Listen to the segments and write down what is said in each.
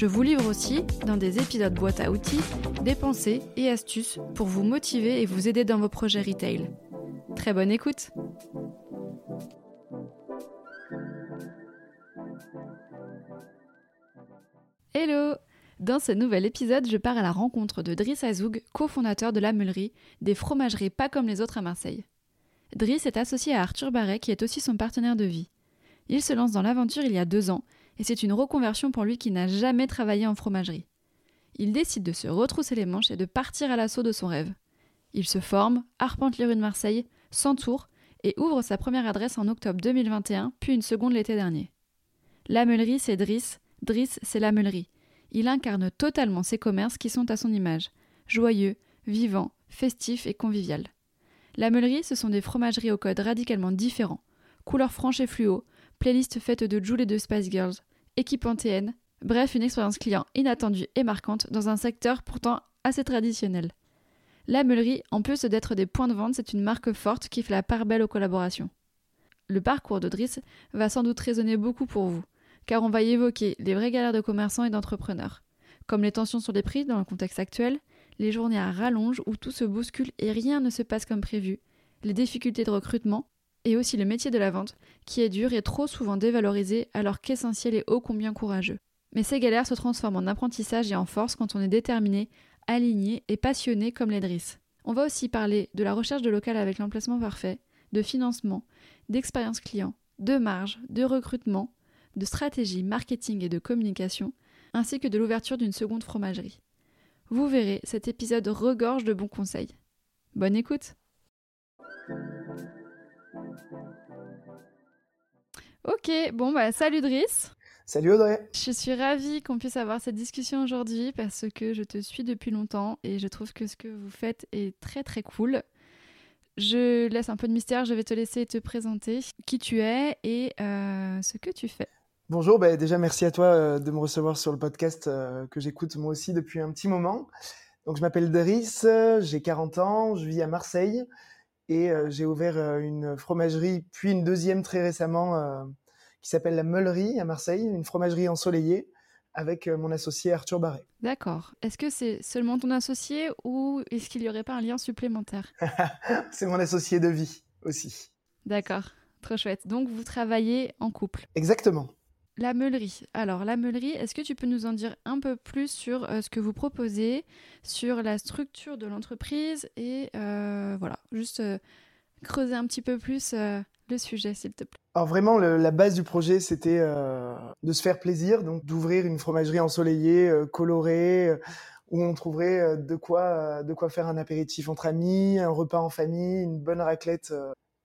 Je vous livre aussi, dans des épisodes boîte à outils, des pensées et astuces pour vous motiver et vous aider dans vos projets retail. Très bonne écoute Hello Dans ce nouvel épisode, je pars à la rencontre de Driss Azoug, cofondateur de la Meulerie, des fromageries pas comme les autres à Marseille. Driss est associé à Arthur Barret, qui est aussi son partenaire de vie. Il se lance dans l'aventure il y a deux ans et c'est une reconversion pour lui qui n'a jamais travaillé en fromagerie. Il décide de se retrousser les manches et de partir à l'assaut de son rêve. Il se forme, arpente les rues de Marseille, s'entoure et ouvre sa première adresse en octobre 2021, puis une seconde l'été dernier. La meulerie, c'est Driss, Driss, c'est la meulerie. Il incarne totalement ces commerces qui sont à son image, joyeux, vivants, festifs et convivial. La meulerie, ce sont des fromageries au code radicalement différent, couleurs franches et fluo, playlist faite de Jules et de Spice Girls, équipe bref une expérience client inattendue et marquante dans un secteur pourtant assez traditionnel. La meulerie, en plus d'être des points de vente, c'est une marque forte qui fait la part belle aux collaborations. Le parcours de Driss va sans doute résonner beaucoup pour vous, car on va y évoquer les vraies galères de commerçants et d'entrepreneurs, comme les tensions sur les prix dans le contexte actuel, les journées à rallonge où tout se bouscule et rien ne se passe comme prévu, les difficultés de recrutement, et aussi le métier de la vente, qui est dur et trop souvent dévalorisé alors qu'essentiel et ô combien courageux. Mais ces galères se transforment en apprentissage et en force quand on est déterminé, aligné et passionné comme les On va aussi parler de la recherche de local avec l'emplacement parfait, de financement, d'expérience client, de marge, de recrutement, de stratégie marketing et de communication, ainsi que de l'ouverture d'une seconde fromagerie. Vous verrez, cet épisode regorge de bons conseils. Bonne écoute Ok, bon bah salut Driss. Salut Audrey. Je suis ravie qu'on puisse avoir cette discussion aujourd'hui parce que je te suis depuis longtemps et je trouve que ce que vous faites est très très cool. Je laisse un peu de mystère, je vais te laisser te présenter qui tu es et euh, ce que tu fais. Bonjour, bah déjà merci à toi euh, de me recevoir sur le podcast euh, que j'écoute moi aussi depuis un petit moment. Donc je m'appelle Driss, j'ai 40 ans, je vis à Marseille et euh, j'ai ouvert euh, une fromagerie, puis une deuxième très récemment euh, qui s'appelle la Meulerie à Marseille, une fromagerie ensoleillée avec mon associé Arthur Barret. D'accord. Est-ce que c'est seulement ton associé ou est-ce qu'il n'y aurait pas un lien supplémentaire? C'est mon associé de vie aussi. D'accord. Trop chouette. Donc vous travaillez en couple? Exactement. La meulerie. Alors, la meulerie, est-ce que tu peux nous en dire un peu plus sur euh, ce que vous proposez, sur la structure de l'entreprise et euh, voilà, juste euh, creuser un petit peu plus le sujet, s'il te plaît. Alors vraiment, la base du projet, c'était de se faire plaisir, donc d'ouvrir une fromagerie ensoleillée, colorée, où on trouverait de quoi, de quoi faire un apéritif entre amis, un repas en famille, une bonne raclette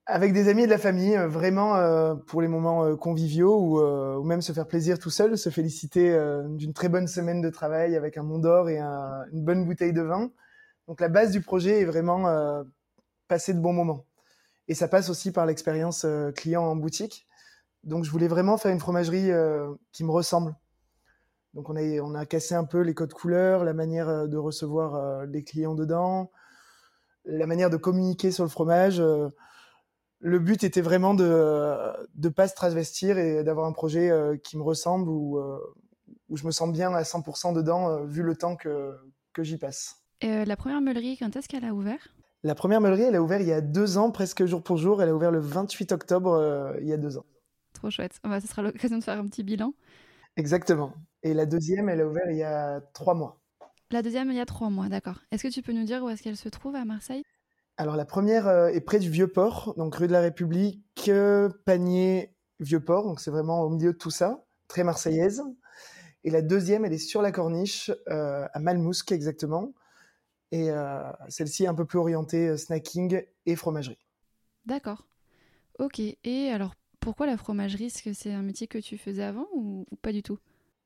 avec des amis et de la famille, euh, vraiment euh, pour les moments euh, conviviaux ou, même se faire plaisir tout seul, se féliciter d'une très bonne semaine de travail avec un Mont d'Or et une bonne bouteille de vin. Donc la base du projet est vraiment passer de bons moments. Et ça passe aussi par l'expérience client en boutique. Donc je voulais vraiment faire une fromagerie qui me ressemble. Donc on a cassé un peu les codes couleurs, la manière de recevoir les clients dedans, la manière de communiquer sur le fromage le but était vraiment de ne pas se travestir et d'avoir un projet euh, qui me ressemble ou euh, où je me sens bien à 100% dedans euh, vu le temps que, que j'y passe. Et la première meulerie, quand est-ce qu'elle a ouvert? La première meulerie, elle a ouvert il y a deux ans, presque jour pour jour. Elle a ouvert le 28 octobre il y a deux ans. Trop chouette. Bah, ce sera l'occasion de faire un petit bilan. Exactement. Et la deuxième, elle a ouvert il y a trois mois. La deuxième, il y a trois mois, d'accord. Est-ce que tu peux nous dire où est-ce qu'elle se trouve à Marseille? Alors la première euh, est près du Vieux-Port, donc rue de la République, Panier, Vieux-Port, donc c'est vraiment au milieu de tout ça, très marseillaise. Et la deuxième, elle est sur la corniche, euh, à Malmousque exactement. Et euh, celle-ci est un peu plus orientée snacking et fromagerie. D'accord. Ok. Et alors, pourquoi la fromagerie? Est-ce que c'est un métier que tu faisais avant ou, pas du tout?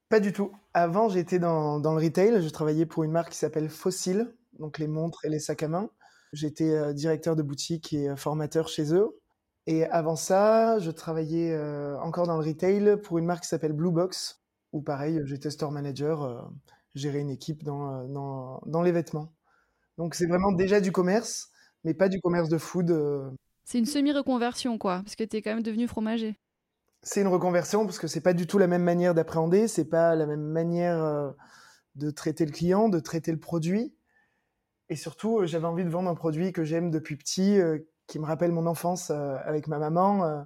Pas du tout. Avant, j'étais dans, dans, le retail. Je travaillais pour une marque qui s'appelle Fossil, donc les montres et les sacs à main. J'étais euh, directeur de boutique et euh, formateur chez eux. Et avant ça, je travaillais euh, encore dans le retail pour une marque qui s'appelle Blue Box, où pareil, j'étais store manager, gérer une équipe dans, dans, dans, les vêtements. Donc c'est vraiment déjà du commerce, mais pas du commerce de food. C'est une semi-reconversion, quoi, parce que tu es quand même devenu fromager. C'est une reconversion parce que c'est pas du tout la même manière d'appréhender, c'est pas la même manière de traiter le client, de traiter le produit. Et surtout, euh, j'avais envie de vendre un produit que j'aime depuis petit, euh, qui me rappelle mon enfance euh, avec ma maman,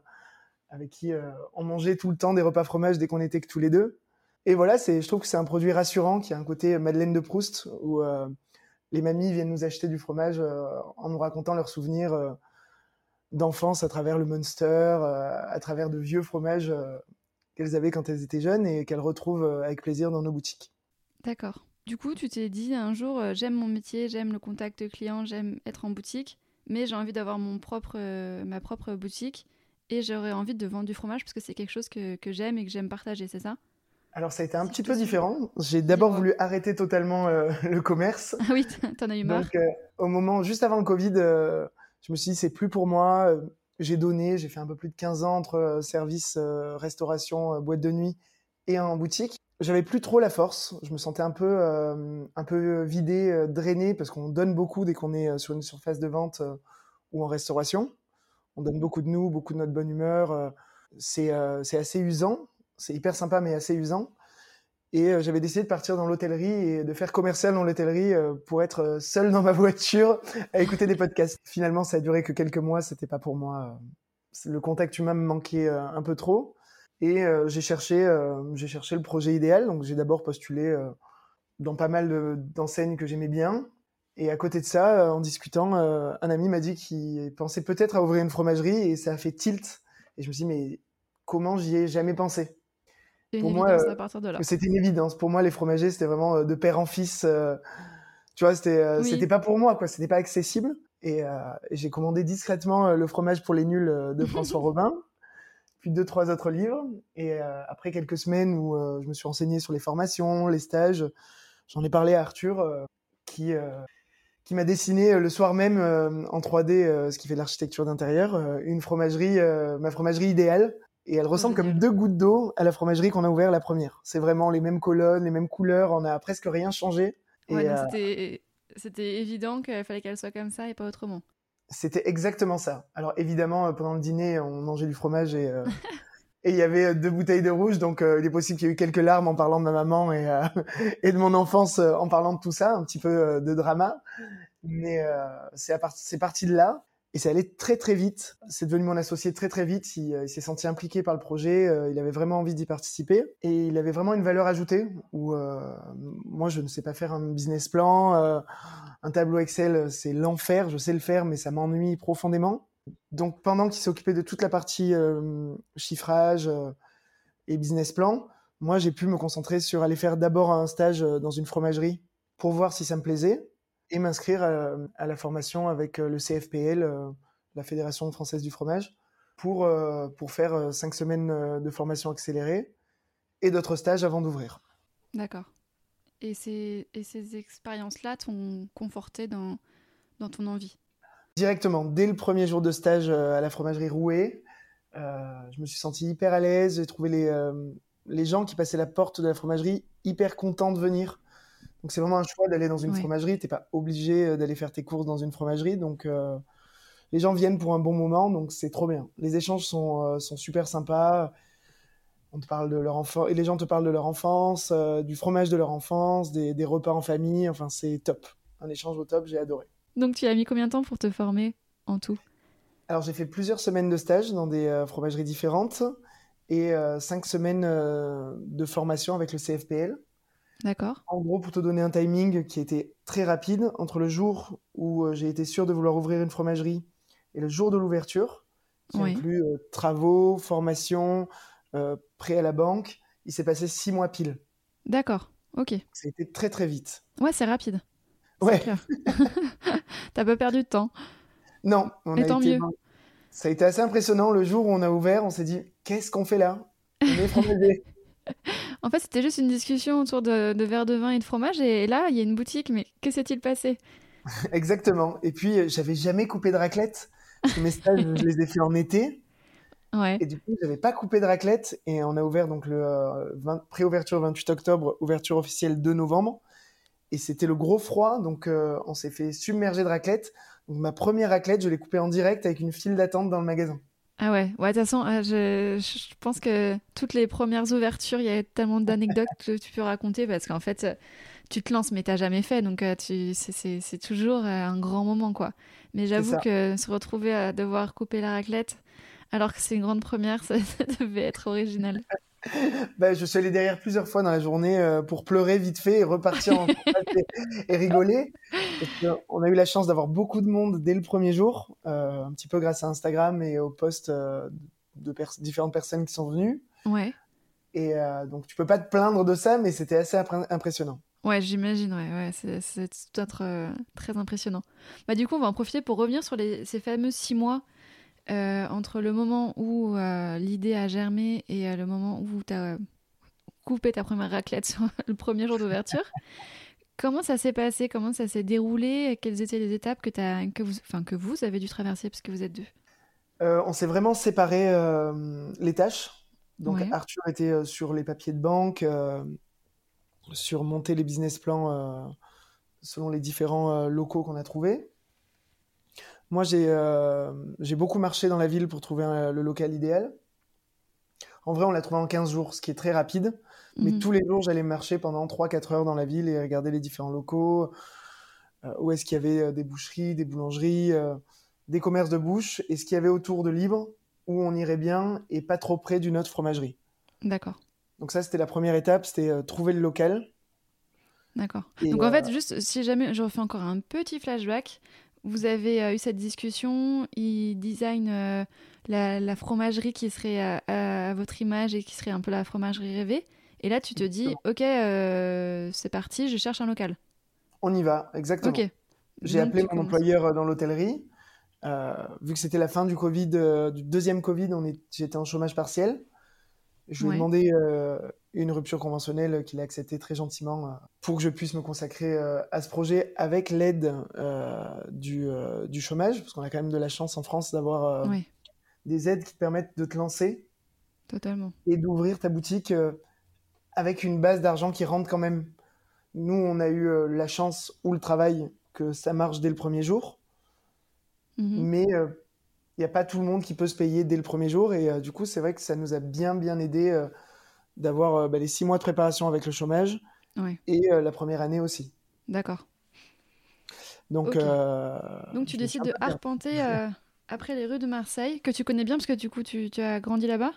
avec qui on mangeait tout le temps des repas fromage dès qu'on était que tous les deux. Et voilà, c'est, je trouve que c'est un produit rassurant qui a un côté Madeleine de Proust où les mamies viennent nous acheter du fromage en nous racontant leurs souvenirs d'enfance à travers le Munster, à travers de vieux fromages qu'elles avaient quand elles étaient jeunes et qu'elles retrouvent avec plaisir dans nos boutiques. D'accord. Du coup, tu t'es dit un jour, euh, j'aime mon métier, j'aime le contact client, j'aime être en boutique, mais j'ai envie d'avoir mon propre, euh, ma propre boutique et j'aurais envie de vendre du fromage parce que c'est quelque chose que, que j'aime et que j'aime partager, c'est ça? Alors ça a été un petit peu différent. J'ai d'abord voulu arrêter totalement euh, le commerce. Ah oui, t'en as eu marre. Donc au moment juste avant le Covid, je me suis dit c'est plus pour moi. J'ai donné, j'ai fait un peu plus de 15 ans entre service, restauration, boîte de nuit et en boutique j'avais plus trop la force. Je me sentais un peu, euh, un peu vidé, euh, drainé, parce qu'on donne beaucoup dès qu'on est euh, sur une surface de vente ou en restauration. On donne beaucoup de nous, beaucoup de notre bonne humeur. c'est assez usant. C'est hyper sympa, mais assez usant. Et j'avais décidé de partir dans l'hôtellerie et de faire commercial dans l'hôtellerie pour être seul dans ma voiture à écouter des podcasts. Finalement, ça a duré que quelques mois. C'était pas pour moi. Le contact humain me manquait un peu trop. Et euh, j'ai cherché, euh, j'ai cherché le projet idéal. Donc j'ai d'abord postulé euh, dans pas mal d'enseignes que j'aimais bien. Et à côté de ça, en discutant, un ami m'a dit qu'il pensait peut-être à ouvrir une fromagerie et ça a fait tilt. Et je me suis dit, mais comment j'y ai jamais pensé? Pour moi. C'était une évidence. Pour moi, les fromagers, c'était vraiment de père en fils. tu vois, c'était pas pour moi, quoi. C'était pas accessible. Et, et j'ai commandé discrètement le fromage pour les nuls de François Robin puis deux, trois autres livres. Et euh, après quelques semaines où euh, je me suis renseigné sur les formations, les stages, j'en ai parlé à Arthur, euh, qui, qui m'a dessiné le soir même en 3D, ce qui fait l'architecture d'intérieur, une fromagerie, ma fromagerie idéale. Et elle ressemble comme deux gouttes d'eau à la fromagerie qu'on a ouvert la première. C'est vraiment les mêmes colonnes, les mêmes couleurs, on a presque rien changé. c'était évident qu'il fallait qu'elle soit comme ça et pas autrement. C'était exactement ça. Alors évidemment, euh, pendant le dîner, on mangeait du fromage et euh, et il y avait euh, deux bouteilles de rouge, donc il est possible qu'il y ait eu quelques larmes en parlant de ma maman et, et de mon enfance en parlant de tout ça, un petit peu de drama. Mais c'est parti de là. Et c'est allé très très vite. C'est devenu mon associé très très vite. Il, il s'est senti impliqué par le projet. il avait vraiment envie d'y participer. Et il avait vraiment une valeur ajoutée où moi je ne sais pas faire un business plan un tableau Excel, c'est l'enfer. Je sais le faire, mais ça m'ennuie profondément. Donc, pendant qu'il s'occupait de toute la partie euh, chiffrage euh, et business plan, moi, j'ai pu me concentrer sur aller faire d'abord un stage euh, dans une fromagerie pour voir si ça me plaisait et m'inscrire à, la formation avec le CFPL, la Fédération française du fromage, pour, pour faire cinq semaines de formation accélérée et d'autres stages avant d'ouvrir. D'accord. Et ces, et ces expériences-là t'ont conforté dans, dans ton envie? Directement, dès le premier jour de stage euh, à la fromagerie Rouet, euh, je me suis senti hyper à l'aise. J'ai trouvé les, euh, les gens qui passaient la porte de la fromagerie hyper contents de venir. Donc c'est vraiment un choix d'aller dans une fromagerie. Tu n'es pas obligé d'aller faire tes courses dans une fromagerie. Donc les gens viennent pour un bon moment, donc c'est trop bien. Les échanges sont, sont super sympas on te parle de leur enfant et les gens te parlent de leur enfance, euh, du fromage de leur enfance, des, repas en famille. Enfin, c'est top. Un échange au top, j'ai adoré. Donc, tu as mis combien de temps pour te former en tout? Alors, j'ai fait plusieurs semaines de stage dans des euh, fromageries différentes et euh, cinq semaines de formation avec le CFPL. D'accord. En gros, pour te donner un timing qui était très rapide, entre le jour où j'ai été sûr de vouloir ouvrir une fromagerie et le jour de l'ouverture, qui inclut travaux, formation, euh, prêt à la banque. Il s'est passé six mois pile. D'accord, ok. C'était très très vite. Ouais, c'est rapide. Ouais. T'as pas perdu de temps. Non. On tant mieux. Ça a été assez impressionnant. Le jour où on a ouvert, on s'est dit qu'est-ce qu'on fait là? On est En fait, c'était juste une discussion autour de, de verres de vin et de fromage, et là, il y a une boutique, mais que s'est-il passé? Exactement. Et puis, euh, j'avais jamais coupé de raclette. mes stages, je les ai fait en été. Ouais. Et du coup, j'avais pas coupé de raclette. Et on a ouvert donc le euh, 20 pré-ouverture 28 octobre, ouverture officielle 2 novembre. Et c'était le gros froid, donc euh, on s'est fait submerger de raclette. Donc ma première raclette, je l'ai coupée en direct avec une file d'attente dans le magasin. Ah ouais, ouais, de toute façon, euh, je, je pense que toutes les premières ouvertures, il y a tellement d'anecdotes que tu peux raconter parce qu'en fait, euh, tu te lances, mais t'as jamais fait, donc euh, tu, c'est- c'est c'est toujours un grand moment, quoi. Mais j'avoue que se retrouver à devoir couper la raclette alors que c'est une grande première, ça, ça devait être original. Bah, je suis allé derrière plusieurs fois dans la journée euh, pour pleurer vite fait et repartir en et, et rigoler. On a eu la chance d'avoir beaucoup de monde dès le premier jour, euh, un petit peu grâce à Instagram et aux posts euh, de pers- différentes personnes qui sont venues. Ouais, Et donc tu peux pas te plaindre de ça, mais c'était assez impressionnant. ouais, j'imagine, ouais, ouais, c'est tout être très impressionnant. Bah, du coup, on va en profiter pour revenir sur les, ces fameux six mois euh, entre le moment où euh, l'idée a germé et euh, le moment où tu as coupé ta première raclette sur le premier jour d'ouverture. Comment ça s'est passé? Comment ça s'est déroulé? Quelles étaient les étapes que, t'as- que, vous, enfin, que vous avez dû traverser parce que vous êtes deux? On s'est vraiment séparé les tâches. Donc Ouais. Arthur était sur les papiers de banque, sur monter les business plans selon les différents locaux qu'on a trouvés. Moi, j'ai euh, j'ai beaucoup marché dans la ville pour trouver un- le local idéal. En vrai, on l'a trouvé en 15 jours, ce qui est très rapide. Mais Mhm. tous les jours, j'allais marcher pendant 3-4 heures dans la ville et regarder les différents locaux, euh, où est-ce qu'il y avait euh, des boucheries, des boulangeries, euh, des commerces de bouche, et ce qu'il y avait autour de libre, où on irait bien et pas trop près d'une autre fromagerie. D'accord, Donc ça, c'était la première étape, c'était euh, trouver le local. d'accord. Donc en euh, fait, juste si jamais je refais encore un petit flashback, vous avez euh, eu cette discussion, il design euh, la, la fromagerie qui serait à, à- à votre image et qui serait un peu la fromagerie rêvée. Et là, tu te dis, ok, euh, c'est parti, je cherche un local. On y va, exactement. J'ai Donc, appelé mon commences. employeur dans l'hôtellerie. Euh, vu que c'était la fin du Covid, du deuxième Covid, on est... j'étais en chômage partiel. Je lui ai Ouais. demandé une rupture conventionnelle qu'il a acceptée très gentiment euh, pour que je puisse me consacrer euh, à ce projet avec l'aide euh, du, du chômage, parce qu'on a quand même de la chance en France d'avoir Oui, des aides qui te permettent de te lancer totalement. et d'ouvrir ta boutique avec une base d'argent qui rentre quand même. Nous, on a eu la chance ou le travail que ça marche dès le premier jour, Mhm. mais il n'y a pas tout le monde qui peut se payer dès le premier jour. Et euh, du coup, c'est vrai que ça nous a bien, bien aidé euh, d'avoir euh, bah, les six mois de préparation avec le chômage Ouais, et euh, la première année aussi. d'accord. Donc, euh, Donc tu décides de arpenter après les rues de Marseille, que tu connais bien parce que du coup tu, tu as grandi là-bas?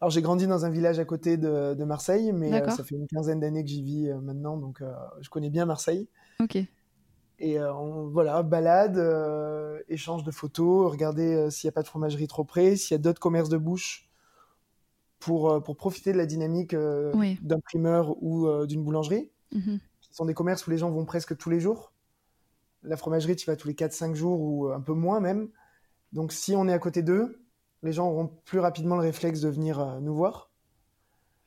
Alors, j'ai grandi dans un village à côté de, de Marseille, mais euh, ça fait une quinzaine d'années que j'y vis euh, maintenant, donc euh, je connais bien Marseille. Ok, Et on, voilà, balade, échange de photos, regarder s'il n'y a pas de fromagerie trop près, s'il y a d'autres commerces de bouche pour, euh, pour profiter de la dynamique euh, Oui. d'un primeur ou euh, d'une boulangerie. Mhm. Ce sont des commerces où les gens vont presque tous les jours. La fromagerie, tu vas tous les 4-5 jours ou un peu moins même. Donc si on est à côté d'eux, les gens auront plus rapidement le réflexe de venir nous voir.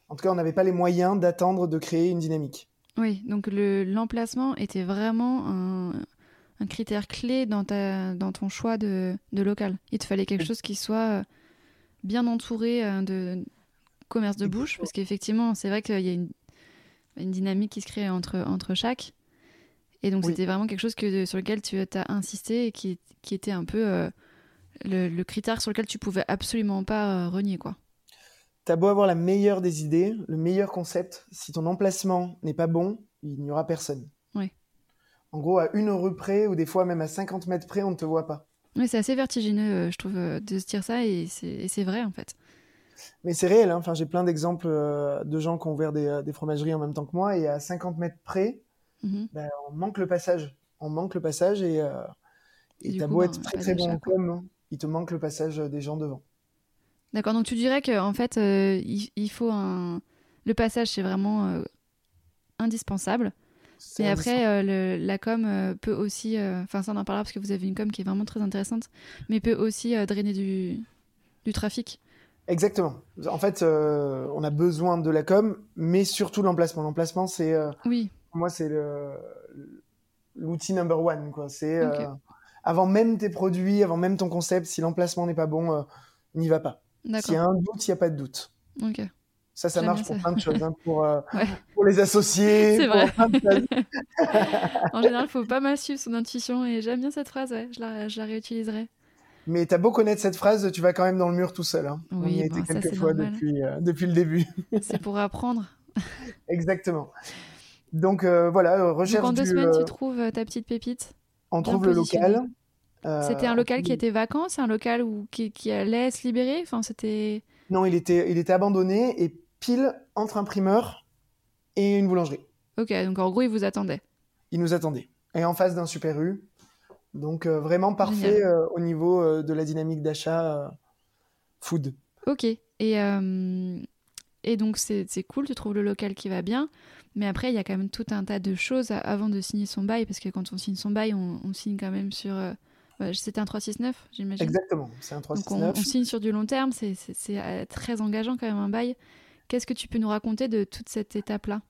En tout cas, on n'avait pas les moyens d'attendre de créer une dynamique. Oui, donc le- l'emplacement était vraiment un, un critère clé dans, ta, dans ton choix de, de local. Il te fallait quelque chose qui soit bien entouré de commerce de bouche, parce qu'effectivement, c'est vrai qu'il y a une, une dynamique qui se crée entre, entre chaque. Et donc, Oui. c'était vraiment quelque chose que, sur lequel tu as insisté et qui, qui était un peu euh, le, le critère sur lequel tu pouvais absolument pas euh, renier, quoi. T'as beau avoir la meilleure des idées, le meilleur concept, si ton emplacement n'est pas bon, il n'y aura personne. Oui. En gros, à une rue près, ou des fois même à 50 mètres près, on ne te voit pas. Oui, c'est assez vertigineux, euh, je trouve, de se dire ça, et c'est vrai, en fait. Mais c'est réel, hein. enfin, j'ai plein d'exemples euh, de gens qui ont ouvert des, euh, des fromageries en même temps que moi, et à 50 mètres près, Mhm. ben, on manque le passage. On manque le passage, et euh, Et et t'as beau ben, être très très bon en quoi. com, hein, il te manque le passage des gens devant. D'accord, donc tu dirais que en fait, euh, il, il faut un. Le passage, c'est vraiment euh, indispensable. Indispensable. après, euh, le- la com euh, peut aussi. euh, Enfin, ça, on en parlera parce que vous avez une com qui est vraiment très intéressante, mais peut aussi euh, drainer du, du trafic. Exactement. En fait, euh, on a besoin de la com, mais surtout l'emplacement. L'emplacement, c'est euh, Oui, pour moi, c'est l'outil number one. Quoi. C'est euh, avant même tes produits, avant même ton concept, si l'emplacement n'est pas bon, n'y va pas. S'il y a un doute, il n'y a pas de doute. Ok. Ça, ça marche pour ça. plein de choses, hein, pour, euh, Ouais. pour les associés, C'est vrai. plein de choses. En général, il faut pas mal suivre son intuition et j'aime bien cette phrase, ouais. Je la, je la réutiliserai. Mais t'as beau connaître cette phrase, tu vas quand même dans le mur tout seul. hein. On Oui, y a bon, été quelques fois normal. depuis, euh, depuis le début. C'est pour apprendre. Exactement. Donc euh, voilà, euh, Donc recherche en deux du, semaines, tu trouves ta petite pépite. on trouve le local. C'était un on local qui était vacant, c'est un local où, qui, qui allait se libérer? Enfin, c'était. Non, il était, il était abandonné et pile entre un primeur et une boulangerie. Ok, donc en gros, il vous attendait. Il nous attendait. Et en face d'un super U. Donc euh, vraiment parfait euh, au niveau euh, de la dynamique d'achat food. Ok. Et, et donc, c'est cool, tu trouves le local qui va bien. Mais après, il y a quand même tout un tas de choses avant de signer son bail. Parce que quand on signe son bail, on, on signe quand même sur. C'était un 369, j'imagine. Exactement, c'est un Donc on, 369. on signe sur du long terme, c'est- très engageant quand même un bail. Qu'est-ce que tu peux nous raconter de toute cette étape-là?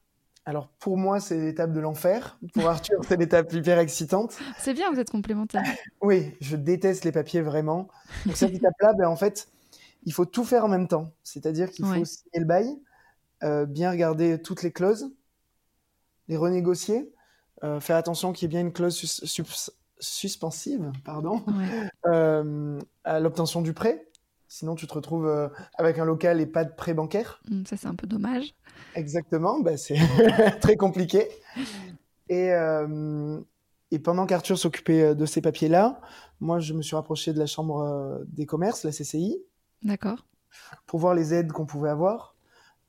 Alors pour moi, c'est l'étape de l'enfer. Pour Arthur, c'est l'étape hyper excitante. C'est bien, vous êtes complémentaires. Oui, je déteste les papiers vraiment. Donc cette étape-là, ben, en fait, il faut tout faire en même temps. C'est-à-dire qu'il faut signer le bail, euh, bien regarder toutes les clauses, les renégocier, euh, faire attention qu'il y ait bien une clause sus- sus- suspensive, pardon, Ouais. euh, à l'obtention du prêt. Sinon, tu te retrouves euh, avec un local et pas de prêt bancaire? Hum, Ça, c'est un peu dommage. Exactement, bah, c'est très compliqué. Et, euh, et pendant qu'Arthur s'occupait euh, de ces papiers-là, moi, je me suis rapproché de la Chambre des commerces, la CCI, D'accord. pour voir les aides qu'on pouvait avoir.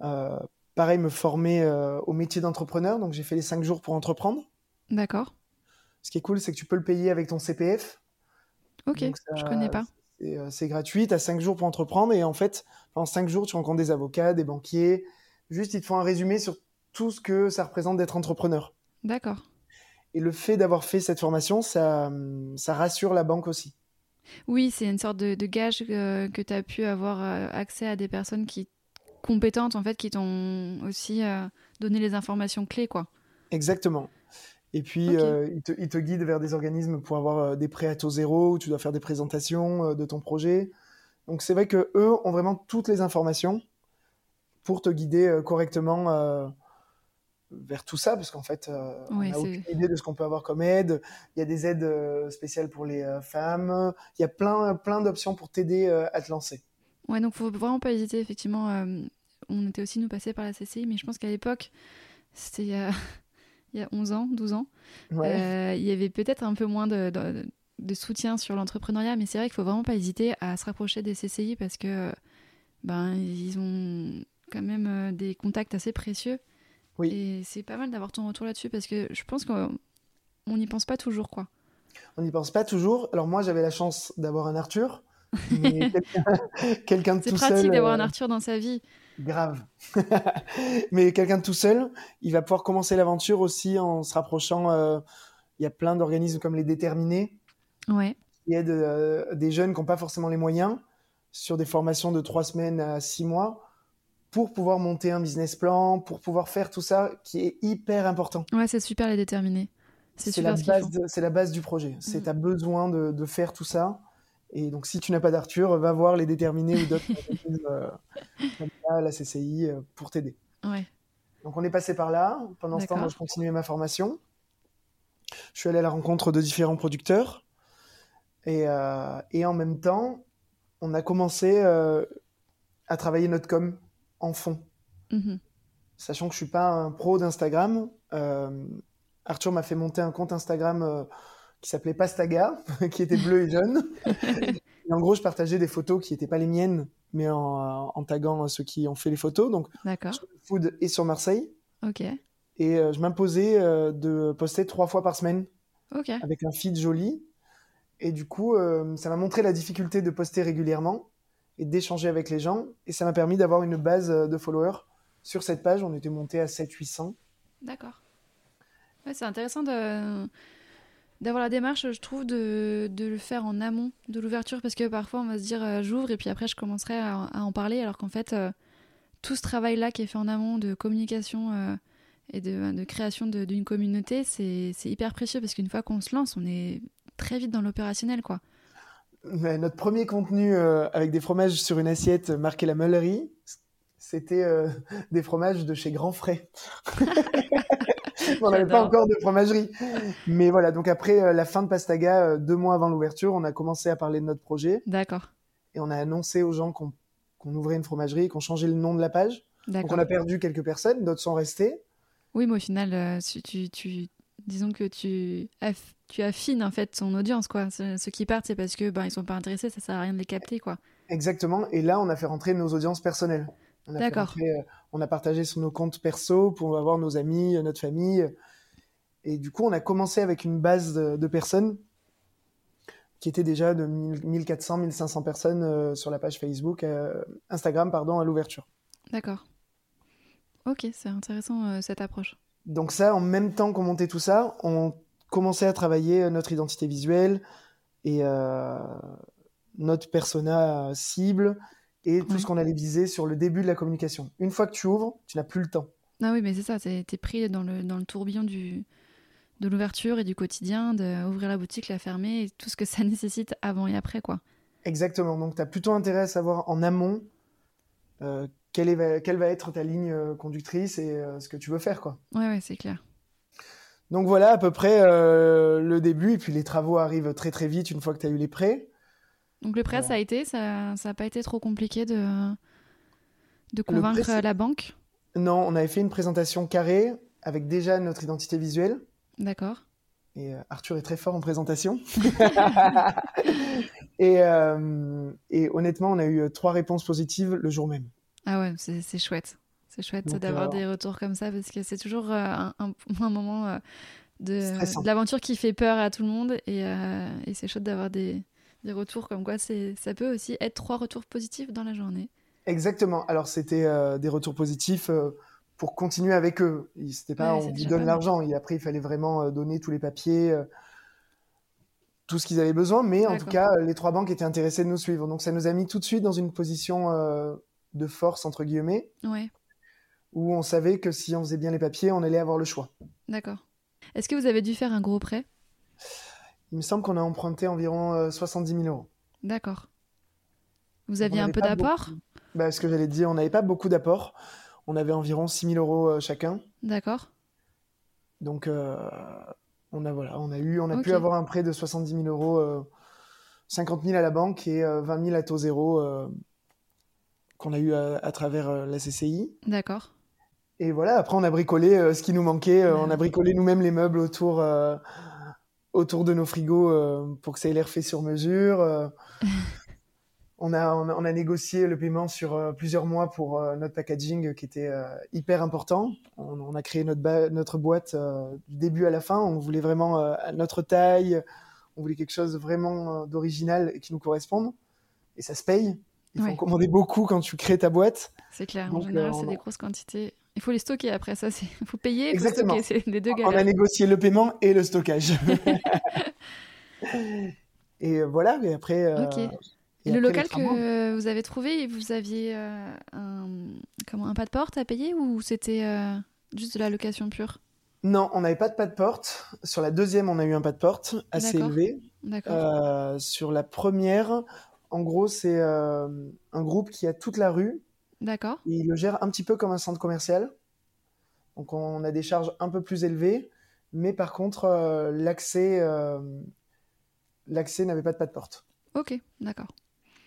Euh, pareil, me former au métier d'entrepreneur. Donc, j'ai fait les cinq jours pour entreprendre. D'accord. Ce qui est cool, c'est que tu peux le payer avec ton CPF. Ok, Donc, ça- je connais pas. C'est euh, c'est gratuit, tu as 5 jours pour entreprendre et en fait, pendant 5 jours, tu rencontres des avocats, des banquiers. Juste, ils te font un résumé sur tout ce que ça représente d'être entrepreneur. D'accord. Et le fait d'avoir fait cette formation, ça, ça rassure la banque aussi. Oui, c'est une sorte de, de gage euh, que tu as pu avoir euh, accès à des personnes qui compétentes, en fait, qui t'ont aussi euh, donné les informations clés, quoi. Exactement. Et puis, Ok. euh, ils, te, ils te guident vers des organismes pour avoir euh, des prêts à taux zéro, où tu dois faire des présentations euh, de ton projet. Donc, c'est vrai que eux ont vraiment toutes les informations pour te guider euh, correctement euh, vers tout ça, parce qu'en fait, euh, on n'a c'est- aucune idée de ce qu'on peut avoir comme aide. Il y a des aides spéciales pour les femmes. Il y a plein, plein d'options pour t'aider à te lancer. Ouais, donc faut vraiment pas hésiter, effectivement. on était aussi, nous, passés par la CCI, mais je pense qu'à l'époque, c'était il y a, il y a 11 ans, 12 ans, Ouais. euh, il y avait peut-être un peu moins de, de- de soutien sur l'entrepreneuriat, mais c'est vrai qu'il faut vraiment pas hésiter à se rapprocher des CCI parce que ben, ils ont quand même euh, des contacts assez précieux. Oui. Et c'est pas mal d'avoir ton retour là-dessus parce que je pense qu'on on n'y pense pas toujours, quoi. On n'y pense pas toujours. Alors moi, j'avais la chance d'avoir un Arthur, quelqu'un de C'est tout pratique seul, d'avoir euh, un Arthur dans sa vie. grave. mais quelqu'un de tout seul, il va pouvoir commencer l'aventure aussi en se rapprochant. euh, Il y a plein d'organismes comme les Déterminés Ouais. qui aident euh, des jeunes qui n'ont pas forcément les moyens sur des formations de trois semaines à six mois pour pouvoir monter un business plan, pour pouvoir faire tout ça qui est hyper important. Ouais, c'est super les déterminés. C'est la, super ce la base du projet. C'est Mhm. tu as besoin de, de faire tout ça. Et donc, si tu n'as pas d'Arthur, va voir les déterminés ou d'autres euh, comme ça, la CCI, euh, pour t'aider. Ouais. Donc, on est passé par là. Pendant ce temps, moi, je continuais ma formation. Je suis allé à la rencontre de différents producteurs. Et, euh, et en même temps, on a commencé euh, à travailler notre com en fond. Mhm. Sachant que je suis pas un pro d'Instagram, euh, Arthur m'a fait monter un compte Instagram qui s'appelait Pastaga, qui était bleu et jaune. Et en gros, je partageais des photos qui n'étaient pas les miennes, mais en, en taguant ceux qui ont fait les photos, donc D'accord. sur le food et sur Marseille. Ok. Et euh, je m'imposais euh, de poster trois fois par semaine Ok. avec un feed joli. Et du coup, euh, ça m'a montré la difficulté de poster régulièrement et d'échanger avec les gens. Et ça m'a permis d'avoir une base de followers. Sur cette page, on était monté à 700-800. D'accord. Ouais, c'est intéressant de, d'avoir la démarche, je trouve, de, de, le faire en amont de l'ouverture, parce que parfois on va se dire euh, j'ouvre et puis après je commencerai à, à en parler, alors qu'en fait, euh, tout ce travail-là qui est fait en amont de communication euh, et de, de création d'une communauté, c'est hyper précieux, parce qu'une fois qu'on se lance, on est très vite dans l'opérationnel, quoi. Mais notre premier contenu avec des fromages sur une assiette marqué la meulerie, c'était des fromages de chez Grand Frais. on n'avait pas encore de fromagerie. Mais voilà, donc après euh, la fin de Pastaga, euh, deux mois avant l'ouverture, on a commencé à parler de notre projet. D'accord. Et on a annoncé aux gens qu'on ouvrait une fromagerie, qu'on changeait le nom de la page. Donc on a perdu quelques personnes, d'autres sont restées. Oui, mais au final, euh, tu, tu, disons que tu, tu affines en fait ton audience, quoi. Ceux qui partent, c'est parce que ben ils sont pas intéressés, ça sert à rien de les capter, quoi. Exactement. Et là, on a fait rentrer nos audiences personnelles. D'accord. Euh, on a partagé sur nos comptes perso pour avoir nos amis, euh, notre famille. Et du coup, on a commencé avec une base de, personnes qui était déjà de 1400, 1500 personnes euh, sur la page Facebook, Instagram, pardon, à l'ouverture. D'accord. Ok, c'est intéressant cette approche. Donc ça, en même temps qu'on montait tout ça, on commençait à travailler notre identité visuelle et notre persona cible et tout ce qu'on allait viser sur le début de la communication. Une fois que tu ouvres, tu n'as plus le temps. Ah oui, mais c'est ça, tu es pris dans le, dans le tourbillon du, de l'ouverture et du quotidien, d'ouvrir la boutique, la fermer, et tout ce que ça nécessite avant et après. quoi. Exactement, donc tu as plutôt intérêt à savoir en amont euh, quelle, est, quelle, va être ta ligne euh, conductrice et euh, ce que tu veux faire. quoi. Ouais, ouais, c'est clair. Donc voilà à peu près le début, et puis les travaux arrivent très très vite une fois que tu as eu les prêts. Donc le prêt, ça a été, ça n'a pas été trop compliqué de, de convaincre la banque? Non, on avait fait une présentation carrée avec déjà notre identité visuelle. D'accord. Et euh, Arthur est très fort en présentation. et, euh, et, honnêtement, on a eu euh, trois réponses positives le jour même. Ah ouais, c'est chouette. C'est chouette d'avoir des retours comme ça parce que c'est toujours un, un, moment de, de l'aventure qui fait peur à tout le monde et, et c'est chouette d'avoir des, des retours comme quoi c'est ça peut aussi être trois retours positifs dans la journée. Exactement. Alors c'était euh, des retours positifs euh, pour continuer avec eux. C'était pas on vous donne l'argent. Et après il fallait vraiment euh, donner tous les papiers, tout ce qu'ils avaient besoin. Mais en tout cas les trois banques étaient intéressées de nous suivre. Donc ça nous a mis tout de suite dans une position de force entre guillemets. Ouais. Où on savait que si on faisait bien les papiers, on allait avoir le choix. D'accord. Est-ce que vous avez dû faire un gros prêt? Il me semble qu'on a emprunté environ 70 euh, 000 euros. D'accord. Vous aviez un peu d'apport? bah, Ce que j'allais dire, on n'avait pas beaucoup d'apport. On avait environ 6 000 euros euh, chacun. D'accord. Donc, euh, on, a, voilà, on a, eu, on a pu avoir un prêt de 70 000 euros, 50 000 à la banque et 20 000 à taux zéro qu'on a eu à, travers la CCI. D'accord. Et voilà, après, on a bricolé ce qui nous manquait. on a bricolé nous-mêmes les meubles autour autour de nos frigos euh, pour que ça ait l'air fait sur mesure. Euh. on, a, on, a, négocié le paiement sur euh, plusieurs mois pour notre packaging qui était hyper important. On, a créé notre, notre boîte du début à la fin. On voulait vraiment à notre taille. On voulait quelque chose vraiment d'original et qui nous corresponde. Et ça se paye. Il faut commander beaucoup quand tu crées ta boîte. C'est clair. en général, c'est des grosses quantités. Il faut les stocker après ça. Il faut payer, faut stocker. Les deux galères. On a négocié le paiement et le stockage. et voilà. Et après. Euh. Et, le local que vous avez trouvé, vous aviez euh, un, comment, un pas de porte à payer ou c'était euh, juste de la location pure? Non, on n'avait pas de pas de porte. Sur la deuxième, on a eu un pas de porte assez élevé. D'accord. sur la première, en gros, c'est un groupe qui a toute la rue D'accord. Il le gère un petit peu comme un centre commercial. Donc on a des charges un peu plus élevées, mais par contre euh, l'accès euh, l'accès n'avait pas de pas de porte. Ok, d'accord.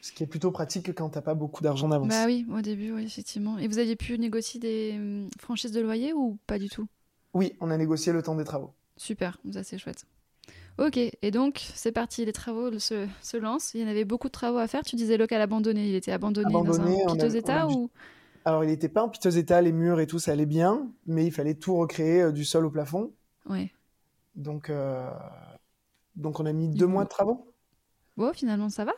Ce qui est plutôt pratique quand t'as pas beaucoup d'argent d'avance. Bah oui, au début, oui, effectivement. Et vous aviez pu négocier des hum, franchises de loyer ou pas du tout? Oui, on a négocié le temps des travaux. Super, ça c'est chouette. Ok, et donc c'est parti, les travaux se, se, lancent. Il y en avait beaucoup de travaux à faire. Tu disais local abandonné, il était abandonné, dans un piteux état ou? Alors il n'était pas en piteux état, les murs et tout, ça allait bien, mais il fallait tout recréer euh, du sol au plafond. Ouais. Donc, euh, donc on a mis deux mois de travaux. Bon, finalement ça va?